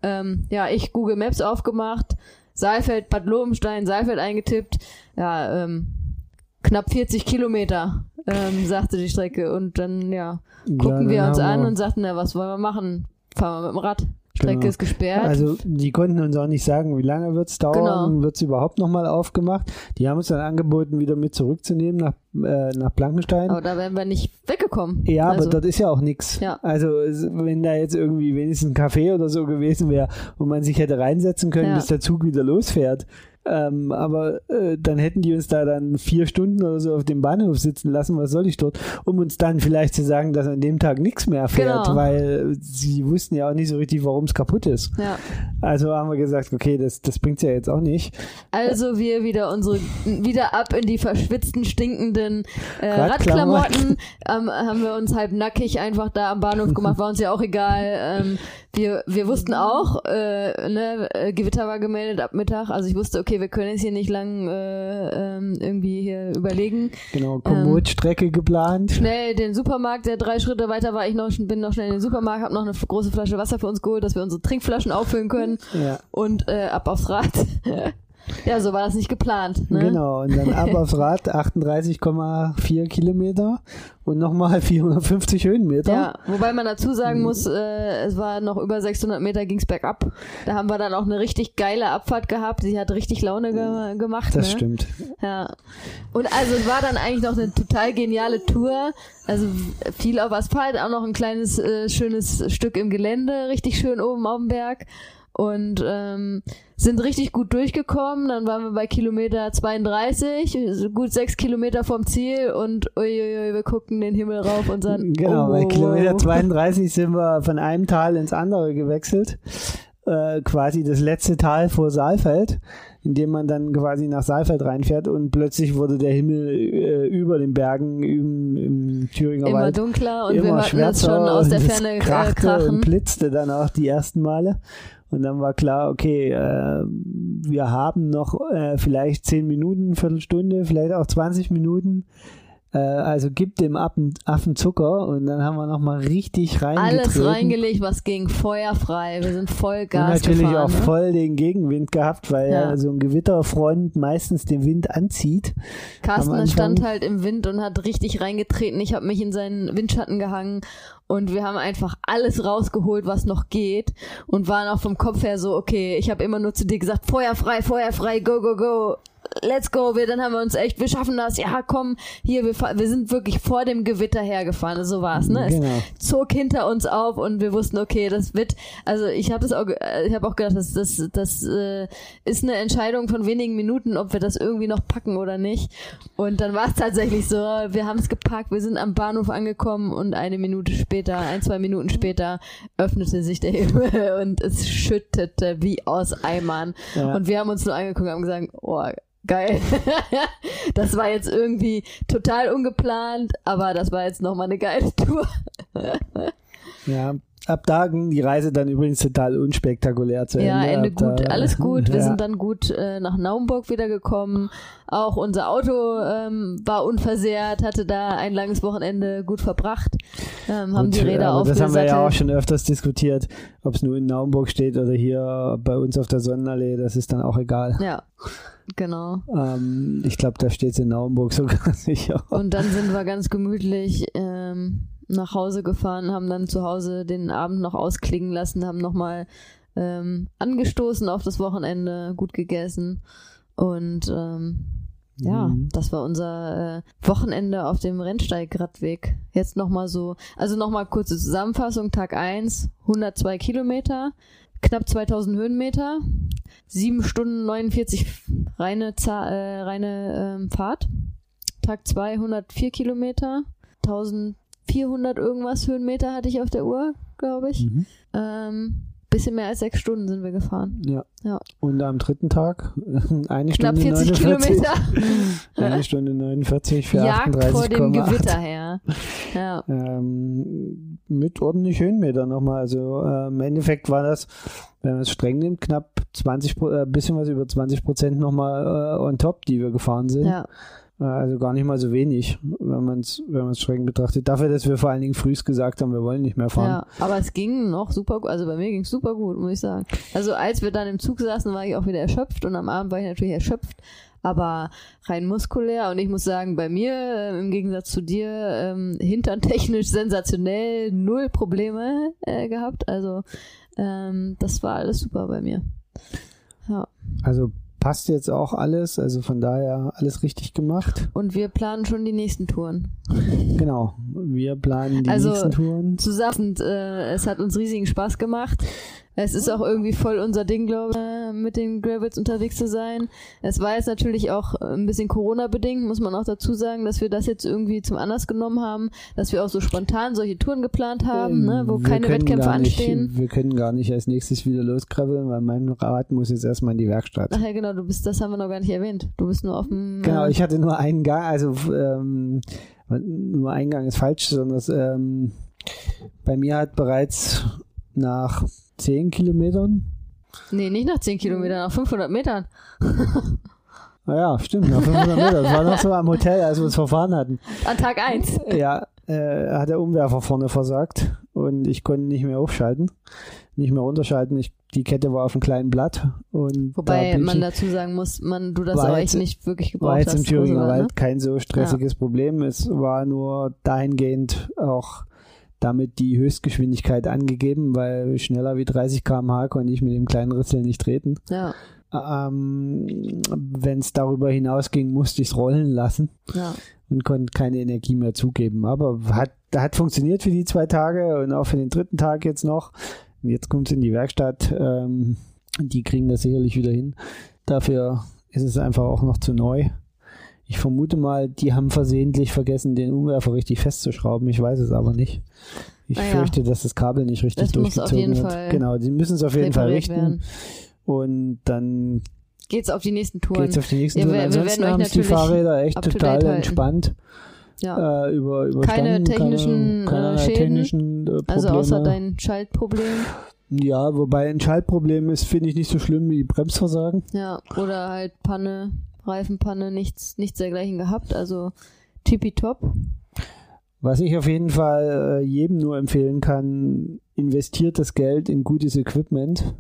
Ähm, ja, ich Google Maps aufgemacht, Saalfeld, Bad Lobenstein, Saalfeld eingetippt. Ja, ähm, knapp 40 Kilometer, ähm, sagte die Strecke. Und dann, ja, gucken dann wir uns an und sagten, na, was wollen wir machen? Fahren wir mit dem Rad. Strecke Genau. ist gesperrt. Also die konnten uns auch nicht sagen, wie lange wird's dauern, Genau. wird's überhaupt nochmal aufgemacht. Die haben uns dann angeboten, wieder mit zurückzunehmen nach, äh, nach Blankenstein. aber da wären wir nicht weggekommen. Ja, also, aber dort ist ja auch nichts. Ja. Also es- wenn da jetzt irgendwie wenigstens ein Café oder so gewesen wäre und man sich hätte reinsetzen können, Ja. bis der Zug wieder losfährt, Ähm, aber äh, dann hätten die uns da dann vier Stunden oder so auf dem Bahnhof sitzen lassen, was soll ich dort, um uns dann vielleicht zu sagen, dass an dem Tag nichts mehr fährt, Genau. weil sie wussten ja auch nicht so richtig, warum es kaputt ist. Ja. Also haben wir gesagt, okay, das, das bringt's ja jetzt auch nicht. Also wir wieder unsere wieder ab in die verschwitzten, stinkenden äh, Radklamotten. Radklamotten. Ähm, haben wir uns halb nackig einfach da am Bahnhof gemacht, war uns ja auch egal. Ähm, wir, wir wussten auch, äh, ne, äh, Gewitter war gemeldet ab Mittag. Also ich wusste, okay, wir können jetzt hier nicht lang äh, ähm, irgendwie hier überlegen. Genau, Komoot-Strecke geplant. Schnell den Supermarkt, der drei Schritte weiter war, ich noch, bin noch schnell in den Supermarkt, habe noch eine große Flasche Wasser für uns geholt, dass wir unsere Trinkflaschen auffüllen können Ja. und äh, ab aufs Rad. <laughs> ja, so war das nicht geplant. Ne? Genau, und dann ab aufs Rad 38,4 Kilometer und nochmal 450 Höhenmeter. Ja, wobei man dazu sagen muss, äh, es war noch über 600 Meter ging's bergab. Da haben wir dann auch eine richtig geile Abfahrt gehabt. Die hat richtig Laune ge gemacht. Das ne? stimmt. Ja. Und also es war dann eigentlich noch eine total geniale Tour. Also viel auf Asphalt, auch noch ein kleines äh, schönes Stück im Gelände, richtig schön oben auf dem Berg. Und ähm, sind richtig gut durchgekommen. Dann waren wir bei Kilometer 32, so gut sechs Kilometer vom Ziel und uiuiui, wir gucken den Himmel rauf und sagen, Genau, oh, bei Kilometer wow. 32 sind wir von einem Tal ins andere gewechselt. Äh, quasi das letzte Tal vor Saalfeld, in dem man dann quasi nach Saalfeld reinfährt und plötzlich wurde der Himmel äh, über den Bergen im, im Thüringer immer Wald dunkler und immer wir hatten es schon aus der Ferne äh, krachte krachen. und blitzte dann auch die ersten Male. Und dann war klar, okay, äh, wir haben noch äh, vielleicht 10 Minuten, Viertelstunde, vielleicht auch 20 Minuten. Äh, also gib dem Affen, Affen Zucker und dann haben wir nochmal richtig reingetreten. Alles reingelegt, was ging, feuerfrei. Wir sind voll und Gas natürlich gefahren. auch ne? voll den Gegenwind gehabt, weil ja. So ein Gewitterfront meistens den Wind anzieht. Carsten stand halt im Wind und hat richtig reingetreten. Ich habe mich in seinen Windschatten gehangen und wir haben einfach alles rausgeholt, was noch geht und waren auch vom Kopf her so, okay, ich habe immer nur zu dir gesagt, Feuer frei, Feuer frei, go, go, go. Let's go, wir, dann haben wir uns echt, wir schaffen das, ja komm, hier, wir, wir sind wirklich vor dem Gewitter hergefahren, so war's, ne? Es Genau. zog hinter uns auf und wir wussten, okay, das wird, also ich habe das auch, äh, ich habe auch gedacht, das, das, das äh, ist eine Entscheidung von wenigen Minuten, ob wir das irgendwie noch packen oder nicht. Und dann war es tatsächlich so, wir haben es gepackt, wir sind am Bahnhof angekommen und eine Minute später, ein, zwei Minuten später öffnete sich der Himmel <laughs> und es schüttete wie aus Eimern. Ja. Und wir haben uns nur angeguckt und haben gesagt, oh, geil. <laughs> das war jetzt irgendwie total ungeplant, aber das war jetzt nochmal eine geile <laughs> Tour. Ja, ab da ging die Reise dann übrigens total unspektakulär zu Ja, Ende. Ende Ab da- gut, alles gut. Wir ja. sind dann gut äh, nach Naumburg wiedergekommen. Auch unser Auto ähm, war unversehrt, hatte da ein langes Wochenende gut verbracht, ähm, haben Gut, die Räder aber Das haben wir ja auch aufgesattelt. schon öfters diskutiert, ob es nur in Naumburg steht oder hier bei uns auf der Sonnenallee, das ist dann auch egal. Ja, genau. Ähm, ich glaube, da steht es in Naumburg sogar <laughs> sicher. Und dann sind wir ganz gemütlich ähm, nach Hause gefahren, haben dann zu Hause den Abend noch ausklingen lassen, haben nochmal ähm, angestoßen auf das Wochenende, gut gegessen und ähm, ja, Mhm. das war unser äh, Wochenende auf dem Rennsteigradweg. Jetzt nochmal so, also nochmal kurze Zusammenfassung. Tag 1, 102 Kilometer, knapp 2000 Höhenmeter, 7 Stunden 49 reine, Za äh, reine ähm, Fahrt. Tag 2, 104 Kilometer, 1400 irgendwas Höhenmeter hatte ich auf der Uhr, glaube ich. Mhm. Ähm, bisschen mehr als sechs Stunden sind wir gefahren. Ja. Ja. Und am dritten Tag <laughs> eine Knapp Stunde 40 49. Kilometer. <laughs> Eine Stunde 49 für Jagd vor dem 38,8. Gewitter her. Mit ordentlich Höhenmeter nochmal. Also äh, im Endeffekt war das, wenn man es streng nimmt, knapp 20, Pro- äh, bisschen was über 20 Prozent nochmal äh, on top, die wir gefahren sind. ja. Äh, Also gar nicht mal so wenig, wenn man es wenn man's streng betrachtet. Dafür, dass wir vor allen Dingen frühst gesagt haben, wir wollen nicht mehr fahren. Ja, aber es ging noch super gut. Also bei mir ging es super gut, muss ich sagen. Also als wir dann im Zug saßen, war ich auch wieder erschöpft und am Abend war ich natürlich erschöpft, aber rein muskulär. Und ich muss sagen, bei mir, äh, im Gegensatz zu dir, ähm, hinterntechnisch <laughs> sensationell, null Probleme äh, gehabt. Also ähm, das war alles super bei mir. Ja. Also passt jetzt auch alles, also von daher alles richtig gemacht. Und wir planen schon die nächsten Touren. Genau, wir planen die Also, nächsten Touren. Zusammen, äh, es hat uns riesigen Spaß gemacht. Es ist auch irgendwie voll unser Ding, glaube ich, mit den Gravels unterwegs zu sein. Es war jetzt natürlich auch ein bisschen Corona-bedingt, muss man auch dazu sagen, dass wir das jetzt irgendwie zum Anlass genommen haben, dass wir auch so spontan solche Touren geplant haben, ähm, ne, wo keine Wettkämpfe nicht, anstehen. Wir können gar nicht als nächstes wieder losgraveln, weil mein Rad muss jetzt erstmal in die Werkstatt. Ach ja, genau, du bist, das haben wir noch gar nicht erwähnt. Du bist nur auf dem. Genau, äh, ich hatte nur einen Gang, also ähm, nur ein Gang ist falsch, sondern ähm, bei mir hat bereits nach 10 Kilometern. Nee, nicht nach 10 Kilometern, nach 500 Metern. <laughs> naja, stimmt, nach 500 Metern. Das war noch so am Hotel, als wir uns verfahren hatten. An Tag 1. Ja, äh, hat der Umwerfer vorne versagt und ich konnte nicht mehr aufschalten, nicht mehr runterschalten. Ich, die Kette war auf einem kleinen Blatt. Und Wobei da man dazu sagen muss, man, du das aber echt nicht wirklich gebraucht hast. War jetzt im Thüringer Wald ne? kein so stressiges ja. Problem. Es war nur dahingehend auch damit die Höchstgeschwindigkeit angegeben, weil schneller wie 30 km/h konnte ich mit dem kleinen Rüssel nicht treten. Ja. Ähm, Wenn es darüber hinausging, musste ich es rollen lassen ja. und konnte keine Energie mehr zugeben. Aber hat, hat funktioniert für die zwei Tage und auch für den dritten Tag jetzt noch. Und jetzt kommt es in die Werkstatt. Ähm, die kriegen das sicherlich wieder hin. Dafür ist es einfach auch noch zu neu. Ich vermute mal, die haben versehentlich vergessen, den Umwerfer richtig festzuschrauben. Ich weiß es aber nicht. Ich ah, fürchte, dass das Kabel nicht richtig das durchgezogen wird. Genau, die müssen es auf jeden Fall richten. Werden. Und dann geht's auf die nächsten Touren. Geht's auf die nächsten ja, Touren. Ansonsten haben es die Fahrräder echt total entspannt. Ja. Äh, über, keine technischen, keine, keine äh, Schäden. Technischen, äh, also außer dein Schaltproblem. Ja, wobei ein Schaltproblem ist, finde ich nicht so schlimm wie Bremsversagen. Ja, oder halt Panne. Reifenpanne, nichts, nichts dergleichen gehabt. Also tippitopp. Was ich auf jeden Fall äh, jedem nur empfehlen kann, investiert das Geld in gutes Equipment.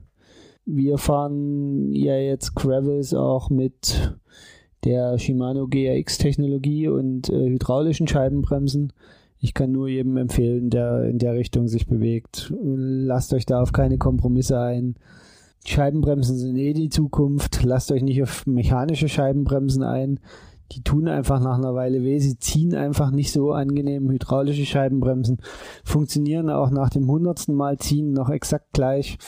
Wir fahren ja jetzt Gravels auch mit der Shimano GRX-Technologie und äh, hydraulischen Scheibenbremsen. Ich kann nur jedem empfehlen, der in der Richtung sich bewegt. Lasst euch da auf keine Kompromisse ein. Scheibenbremsen sind eh die Zukunft. Lasst euch nicht auf mechanische Scheibenbremsen ein. Die tun einfach nach einer Weile weh. Sie ziehen einfach nicht so angenehm. Hydraulische Scheibenbremsen funktionieren auch nach dem hundertsten Mal ziehen noch exakt gleich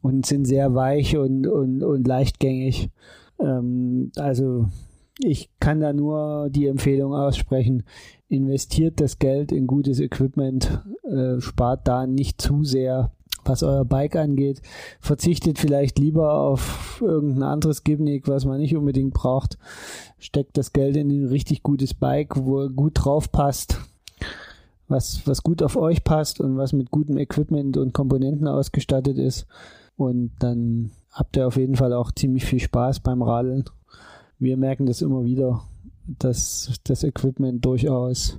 und sind sehr weich und, und, und leichtgängig. Ähm, also ich kann da nur die Empfehlung aussprechen, investiert das Geld in gutes Equipment, äh, spart da nicht zu sehr was euer Bike angeht. Verzichtet vielleicht lieber auf irgendein anderes Gimmick, was man nicht unbedingt braucht. Steckt das Geld in ein richtig gutes Bike, wo gut drauf passt, was, was gut auf euch passt und was mit gutem Equipment und Komponenten ausgestattet ist. Und dann habt ihr auf jeden Fall auch ziemlich viel Spaß beim Radeln. Wir merken das immer wieder, dass das Equipment durchaus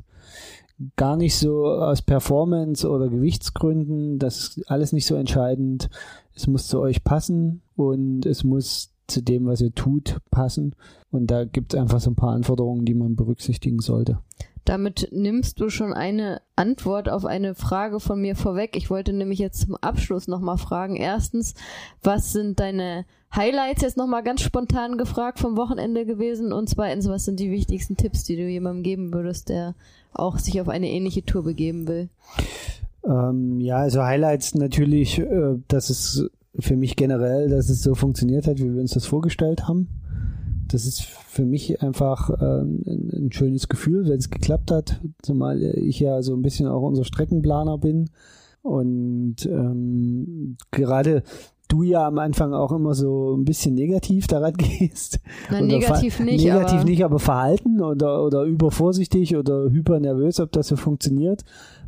gar nicht so aus Performance oder Gewichtsgründen. Das ist alles nicht so entscheidend. Es muss zu euch passen und es muss zu dem, was ihr tut, passen. Und da gibt es einfach so ein paar Anforderungen, die man berücksichtigen sollte. Damit nimmst du schon eine Antwort auf eine Frage von mir vorweg. Ich wollte nämlich jetzt zum Abschluss nochmal fragen. Erstens, was sind deine Highlights jetzt nochmal ganz spontan gefragt vom Wochenende gewesen? Und zweitens, was sind die wichtigsten Tipps, die du jemandem geben würdest, der auch sich auf eine ähnliche Tour begeben will? Ähm, ja, also Highlights natürlich, äh, dass es für mich generell, dass es so funktioniert hat, wie wir uns das vorgestellt haben das ist für mich einfach äh, ein, schönes Gefühl, wenn es geklappt hat, zumal ich ja so ein bisschen auch unser Streckenplaner bin und ähm, gerade du ja am Anfang auch immer so ein bisschen negativ daran <laughs> gehst. Nein, negativ nicht. Negativ aber nicht, aber verhalten oder, oder übervorsichtig oder hypernervös, ob das so funktioniert.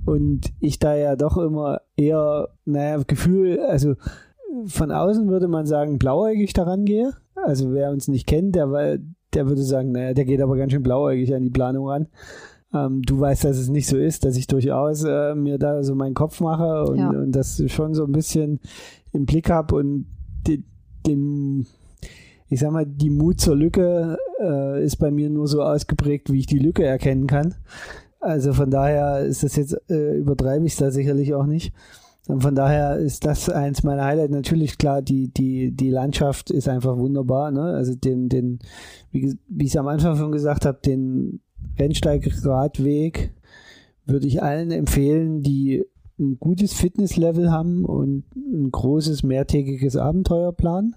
Und ich da ja doch immer eher, naja, Gefühl, also von außen würde man sagen, blauäugig daran gehe. Also wer uns nicht kennt, der, der würde sagen, naja, der geht aber ganz schön blauäugig an die Planung ran. Ähm, du weißt, dass es nicht so ist, dass ich durchaus äh, mir da so meinen Kopf mache und, ja. und das schon so ein bisschen im Blick habe und den, den, ich sag mal, die Mut zur Lücke äh, ist bei mir nur so ausgeprägt, wie ich die Lücke erkennen kann. Also von daher ist das jetzt, äh, übertreibe ich es da sicherlich auch nicht. Und von daher ist das eins meiner Highlights. Natürlich klar, die, die, die Landschaft ist einfach wunderbar. Ne? Also den, den, wie, wie ich es am Anfang schon gesagt habe, den Rennsteigradweg würde ich allen empfehlen, die ein gutes Fitnesslevel haben und ein großes mehrtägiges Abenteuer planen?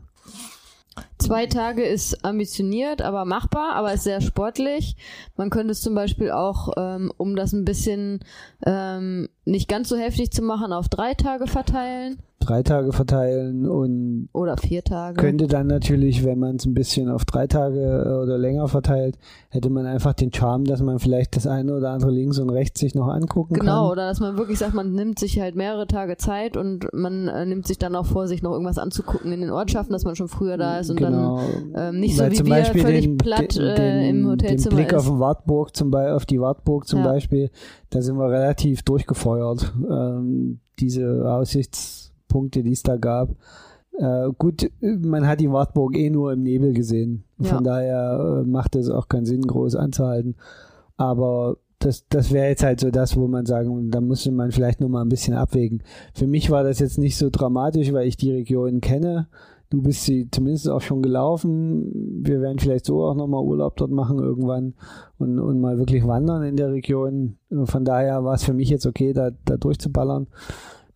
Zwei Tage ist ambitioniert, aber machbar, aber ist sehr sportlich. Man könnte es zum Beispiel auch, ähm, um das ein bisschen ähm, nicht ganz so heftig zu machen, auf drei Tage verteilen drei Tage verteilen und oder vier Tage. Könnte dann natürlich, wenn man es ein bisschen auf drei Tage äh, oder länger verteilt, hätte man einfach den Charme, dass man vielleicht das eine oder andere links und rechts sich noch angucken genau, kann. Genau, oder dass man wirklich sagt, man nimmt sich halt mehrere Tage Zeit und man äh, nimmt sich dann auch vor, sich noch irgendwas anzugucken in den Ortschaften, dass man schon früher da ist und genau. Dann ähm, nicht so Weil wie wir Beispiel völlig den, platt den, äh, im Hotelzimmer den Blick ist. auf den Wartburg zum Beispiel, auf die Wartburg zum ja. Beispiel, da sind wir relativ durchgefeuert. <laughs> Ähm, diese Aussichts Punkte, die es da gab. Äh, gut, man hat die Wartburg eh nur im Nebel gesehen. Von ja. daher äh, macht es auch keinen Sinn, groß anzuhalten. Aber das, das wäre jetzt halt so das, wo man sagen, da musste man vielleicht nochmal ein bisschen abwägen. Für mich war das jetzt nicht so dramatisch, weil ich die Region kenne. Du bist sie zumindest auch schon gelaufen. Wir werden vielleicht so auch nochmal Urlaub dort machen irgendwann und, und mal wirklich wandern in der Region. Von daher war es für mich jetzt okay, da, da durchzuballern.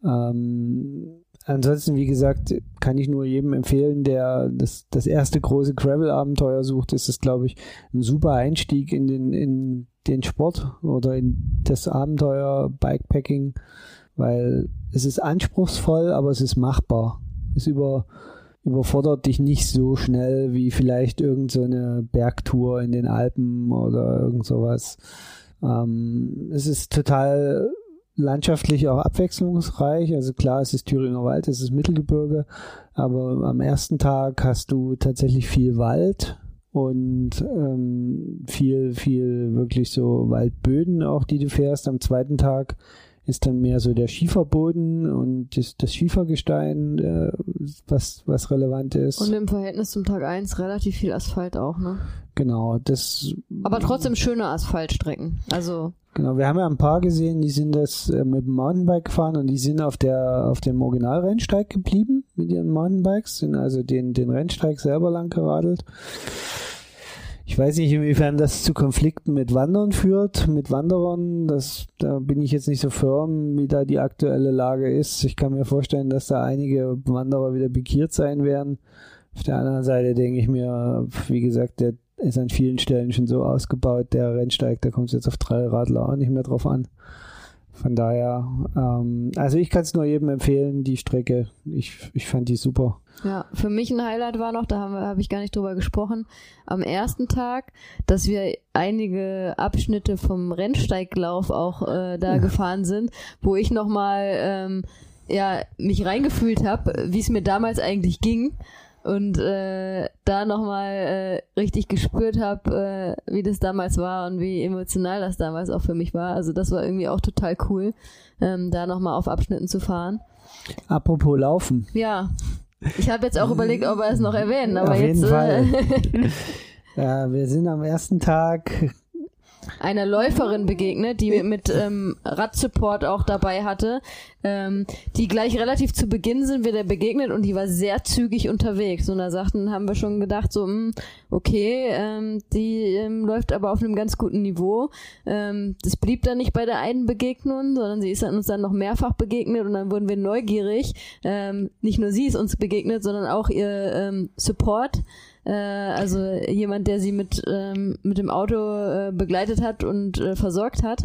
Ähm, ansonsten, wie gesagt, kann ich nur jedem empfehlen, der das, das erste große Gravel-Abenteuer sucht, ist es, glaube ich, ein super Einstieg in den, in den Sport oder in das Abenteuer Bikepacking, weil es ist anspruchsvoll, aber es ist machbar. Es über, überfordert dich nicht so schnell wie vielleicht irgendeine so Bergtour in den Alpen oder irgend sowas. Ähm, es ist total landschaftlich auch abwechslungsreich. Also klar, es ist Thüringer Wald, es ist Mittelgebirge, aber am ersten Tag hast du tatsächlich viel Wald und ähm, viel, viel wirklich so Waldböden auch, die du fährst. Am zweiten Tag ist dann mehr so der Schieferboden und das, das Schiefergestein, äh, was, was relevant ist. Und im Verhältnis zum Tag 1 relativ viel Asphalt auch, ne? Genau, das. Aber trotzdem schöne Asphaltstrecken. Also. Genau, wir haben ja ein paar gesehen, die sind das äh, mit dem Mountainbike gefahren und die sind auf der auf dem Originalrennsteig geblieben mit ihren Mountainbikes, sind also den den Rennsteig selber lang geradelt. Ich weiß nicht, inwiefern das zu Konflikten mit Wandern führt, mit Wanderern. Das, da bin ich jetzt nicht so firm, wie da die aktuelle Lage ist. Ich kann mir vorstellen, dass da einige Wanderer wieder pikiert sein werden. Auf der anderen Seite denke ich mir, wie gesagt, der ist an vielen Stellen schon so ausgebaut, der Rennsteig, da kommt es jetzt auf drei Radler auch nicht mehr drauf an. Von daher, ähm, also ich kann es nur jedem empfehlen, die Strecke. Ich, ich fand die super. Ja, für mich ein Highlight war noch, da habe hab ich gar nicht drüber gesprochen, am ersten Tag, dass wir einige Abschnitte vom Rennsteiglauf auch äh, da ja. gefahren sind, wo ich nochmal ähm, ja, mich reingefühlt habe, wie es mir damals eigentlich ging und äh, da nochmal äh, richtig gespürt habe, äh, wie das damals war und wie emotional das damals auch für mich war. Also das war irgendwie auch total cool, ähm, da nochmal auf Abschnitten zu fahren. Apropos Laufen. Ja. Ich habe jetzt auch überlegt, ob wir es noch erwähnen, aber auf jetzt. Jeden Fall. <laughs> ja, wir sind am ersten Tag einer Läuferin begegnet, die mit ähm, Radsupport auch dabei hatte, ähm, die gleich relativ zu Beginn sind wir der begegnet und die war sehr zügig unterwegs. Und da sagten, haben wir schon gedacht, so, mh, hm, okay, ähm, die ähm, läuft aber auf einem ganz guten Niveau. Ähm, das blieb dann nicht bei der einen Begegnung, sondern sie ist uns dann noch mehrfach begegnet und dann wurden wir neugierig. Ähm, nicht nur sie ist uns begegnet, sondern auch ihr ähm, Support äh, also jemand, der sie mit, ähm, mit dem Auto äh, begleitet hat und äh, versorgt hat.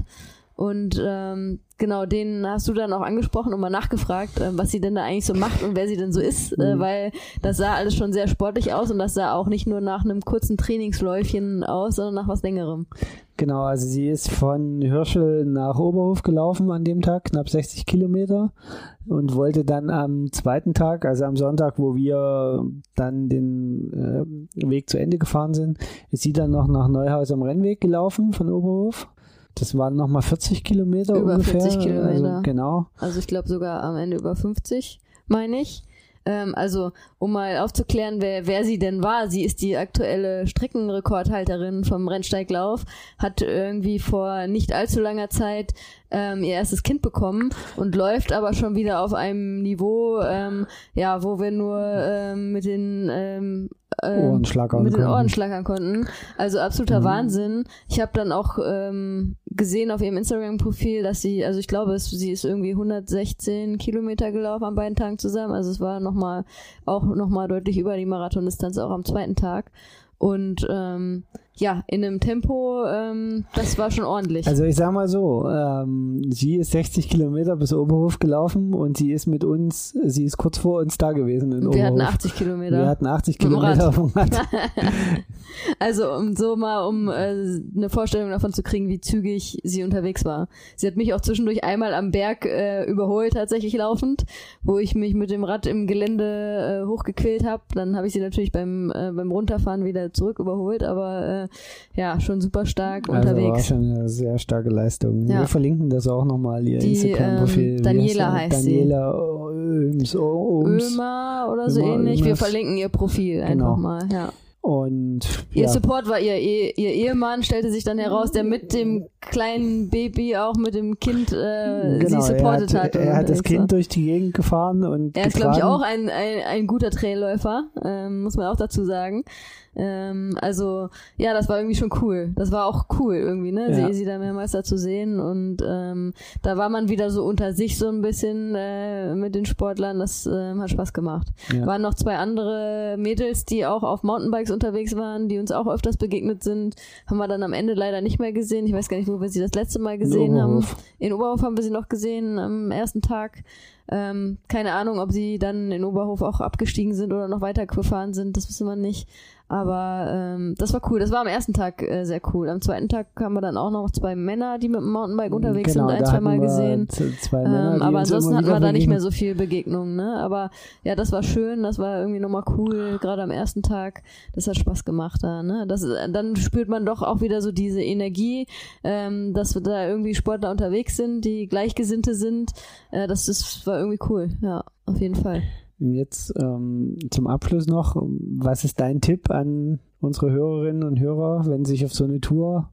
Und ähm, genau, den hast du dann auch angesprochen und mal nachgefragt, äh, was sie denn da eigentlich so macht und wer sie denn so ist, äh, mhm. weil das sah alles schon sehr sportlich aus und das sah auch nicht nur nach einem kurzen Trainingsläufchen aus, sondern nach was längerem. Genau, also sie ist von Hirschel nach Oberhof gelaufen an dem Tag, knapp 60 Kilometer und wollte dann am zweiten Tag, also am Sonntag, wo wir dann den äh, Weg zu Ende gefahren sind, ist sie dann noch nach Neuhaus am Rennweg gelaufen von Oberhof das waren nochmal 40 Kilometer über ungefähr. 40 Kilometer. Also, genau. Also ich glaube sogar am Ende über 50, meine ich. Ähm, also, um mal aufzuklären, wer, wer sie denn war. Sie ist die aktuelle Streckenrekordhalterin vom Rennsteiglauf, hat irgendwie vor nicht allzu langer Zeit ähm, ihr erstes Kind bekommen und läuft aber schon wieder auf einem Niveau, ähm, ja, wo wir nur ähm, mit den ähm, äh, Ohren schlackern mit den konnten. Ohren schlackern konnten. Also absoluter Mhm. Wahnsinn. Ich habe dann auch ähm, gesehen auf ihrem Instagram-Profil, dass sie, also ich glaube, es, sie ist irgendwie 116 Kilometer gelaufen an beiden Tagen zusammen. Also es war nochmal auch nochmal deutlich über die Marathondistanz auch am zweiten Tag. Und ähm, ja, in einem Tempo, ähm, das war schon ordentlich. Also ich sag mal so, ähm, sie ist 60 Kilometer bis Oberhof gelaufen und sie ist mit uns, sie ist kurz vor uns da gewesen in wir hatten Oberhof. 80 Kilometer. Wir hatten 80 Mit dem Rad. Kilometer vom Rad. <laughs> Also um so mal, um äh, eine Vorstellung davon zu kriegen, wie zügig sie unterwegs war. Sie hat mich auch zwischendurch einmal am Berg äh, überholt, tatsächlich laufend, wo ich mich mit dem Rad im Gelände äh, hochgequält habe. Dann habe ich sie natürlich beim, äh, beim Runterfahren wieder zurück überholt, aber äh, ja, schon super stark Also war unterwegs. schon eine sehr starke Leistung. Ja. Wir verlinken das auch nochmal, ihr Instagram-Profil. ähm, Daniela sie? heißt sie. Daniela Öms, Öms. Ömer oder so Ömer, ähnlich. Wir Ömers. verlinken ihr Profil einfach Genau. mal, ja. Und Ihr ja, Support war ihr, eh- ihr Ehemann, stellte sich dann heraus, der mit dem kleinen Baby, auch mit dem Kind, äh, genau, sie supportet er hat. hat, er hat das Kind durch die Gegend gefahren und Er ist, glaube ich, getragen. auch ein, ein, ein guter Trailläufer, ähm, muss man auch dazu sagen. Ähm, also, ja, das war irgendwie schon cool. Das war auch cool irgendwie, ne? Ja. Sie, sie da mehrmals da zu sehen. Und ähm, da war man wieder so unter sich so ein bisschen äh, mit den Sportlern. Das ähm, hat Spaß gemacht. Ja. Waren noch zwei andere Mädels, die auch auf Mountainbikes unterwegs waren, die uns auch öfters begegnet sind. Haben wir dann am Ende leider nicht mehr gesehen. Ich weiß gar nicht, wo wir sie das letzte Mal gesehen haben. Oberhof. In Oberhof haben wir sie noch gesehen am ersten Tag. Ähm, keine Ahnung, ob sie dann in Oberhof auch abgestiegen sind oder noch weiter gefahren sind, das wissen wir nicht. Aber ähm, das war cool. Das war am ersten Tag äh, sehr cool. Am zweiten Tag haben wir dann auch noch zwei Männer, die mit dem Mountainbike unterwegs genau, sind, ein, zwei Mal gesehen. Zwei Männer, Ähm, aber ansonsten hatten wir da nicht mehr so viel Begegnungen, ne? Aber ja, das war schön, das war irgendwie nochmal cool, gerade am ersten Tag. Das hat Spaß gemacht da, ne? Das, ist- dann spürt man doch auch wieder so diese Energie, ähm, dass wir da irgendwie Sportler unterwegs sind, die Gleichgesinnte sind. Äh, das ist, war irgendwie cool, ja, auf jeden Fall. Und Jetzt ähm, zum Abschluss noch, was ist dein Tipp an unsere Hörerinnen und Hörer, wenn sie sich auf so eine Tour,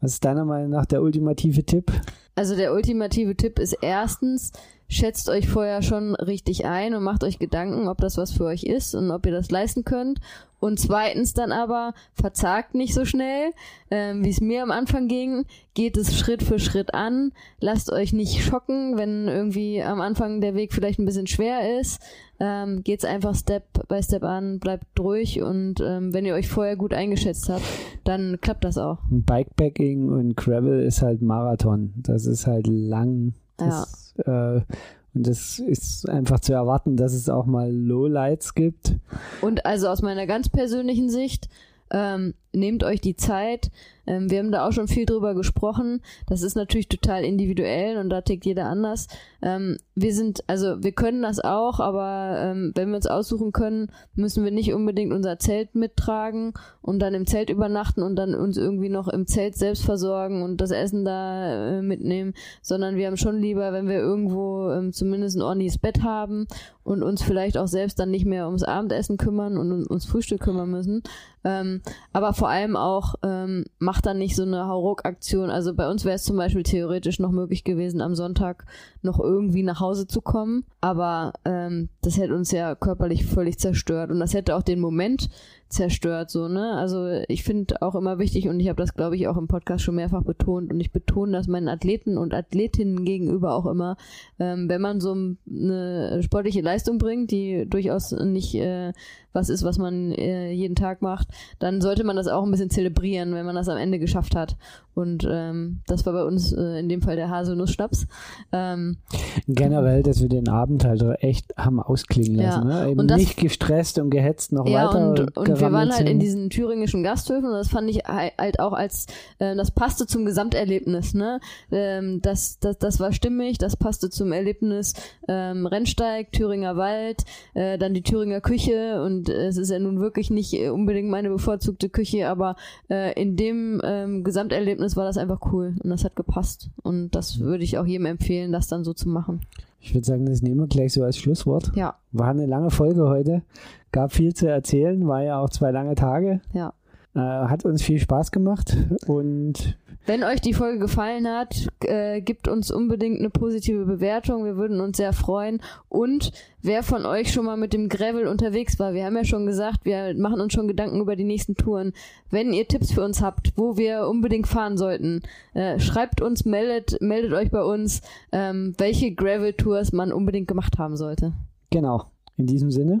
was ist deiner Meinung nach der ultimative Tipp? Also der ultimative Tipp ist erstens, schätzt euch vorher schon richtig ein und macht euch Gedanken, ob das was für euch ist und ob ihr das leisten könnt. Und zweitens dann aber, verzagt nicht so schnell, ähm, wie es mir am Anfang ging, geht es Schritt für Schritt an, lasst euch nicht schocken, wenn irgendwie am Anfang der Weg vielleicht ein bisschen schwer ist, ähm, geht's einfach Step by Step an, bleibt durch und ähm, wenn ihr euch vorher gut eingeschätzt habt, dann klappt das auch. Bikepacking und Gravel ist halt Marathon. Das ist halt lang. Das, äh, und das ist einfach zu erwarten, dass es auch mal Lowlights gibt. Und also aus meiner ganz persönlichen Sicht, ähm, nehmt euch die Zeit. Ähm, wir haben da auch schon viel drüber gesprochen. Das ist natürlich total individuell und da tickt jeder anders. Ähm, wir sind, also wir können das auch, aber ähm, wenn wir uns aussuchen können, müssen wir nicht unbedingt unser Zelt mittragen und dann im Zelt übernachten und dann uns irgendwie noch im Zelt selbst versorgen und das Essen da äh, mitnehmen, sondern wir haben schon lieber, wenn wir irgendwo ähm, zumindest ein ordentliches Bett haben und uns vielleicht auch selbst dann nicht mehr ums Abendessen kümmern und um- ums Frühstück kümmern müssen. Ähm, aber vor allem auch, ähm, dann nicht so eine Hauruck-Aktion. Also bei uns wäre es zum Beispiel theoretisch noch möglich gewesen, am Sonntag noch irgendwie nach Hause zu kommen. Aber ähm, das hätte uns ja körperlich völlig zerstört und das hätte auch den Moment zerstört, so, ne? Also ich finde auch immer wichtig und ich habe das, glaube ich, auch im Podcast schon mehrfach betont und ich betone das meinen Athleten und Athletinnen gegenüber auch immer, ähm, wenn man so eine sportliche Leistung bringt, die durchaus nicht äh, was ist, was man äh, jeden Tag macht, dann sollte man das auch ein bisschen zelebrieren, wenn man das am Ende geschafft hat. Und ähm, das war bei uns äh, in dem Fall der Haselnuss-Schnaps. Ähm, Generell, dass wir den Abend halt echt haben ausklingen Ja, lassen. Ne? Eben und das- nicht gestresst und gehetzt noch ja, weiter. und, und wir gerammelt waren halt in diesen thüringischen Gasthöfen und das fand ich halt auch als, äh, das passte zum Gesamterlebnis, ne? Ähm, das, das, das war stimmig, das passte zum Erlebnis ähm, Rennsteig, Thüringer Wald, äh, dann die Thüringer Küche und äh, es ist ja nun wirklich nicht äh, unbedingt meine bevorzugte Küche, aber äh, in dem ähm, Gesamterlebnis war das einfach cool und das hat gepasst und das würde ich auch jedem empfehlen, das dann so zu machen. Ich würde sagen, das nehmen wir gleich so als Schlusswort. Ja, War eine lange Folge heute. Gab viel zu erzählen, war ja auch zwei lange Tage. ja. Äh, hat uns viel Spaß gemacht und Wenn euch die Folge gefallen hat, äh, gibt uns unbedingt eine positive Bewertung. Wir würden uns sehr freuen. Und wer von euch schon mal mit dem Gravel unterwegs war, wir haben ja schon gesagt, wir machen uns schon Gedanken über die nächsten Touren. Wenn ihr Tipps für uns habt, wo wir unbedingt fahren sollten, äh, schreibt uns, meldet, meldet euch bei uns, ähm, welche Gravel-Tours man unbedingt gemacht haben sollte. Genau. In diesem Sinne.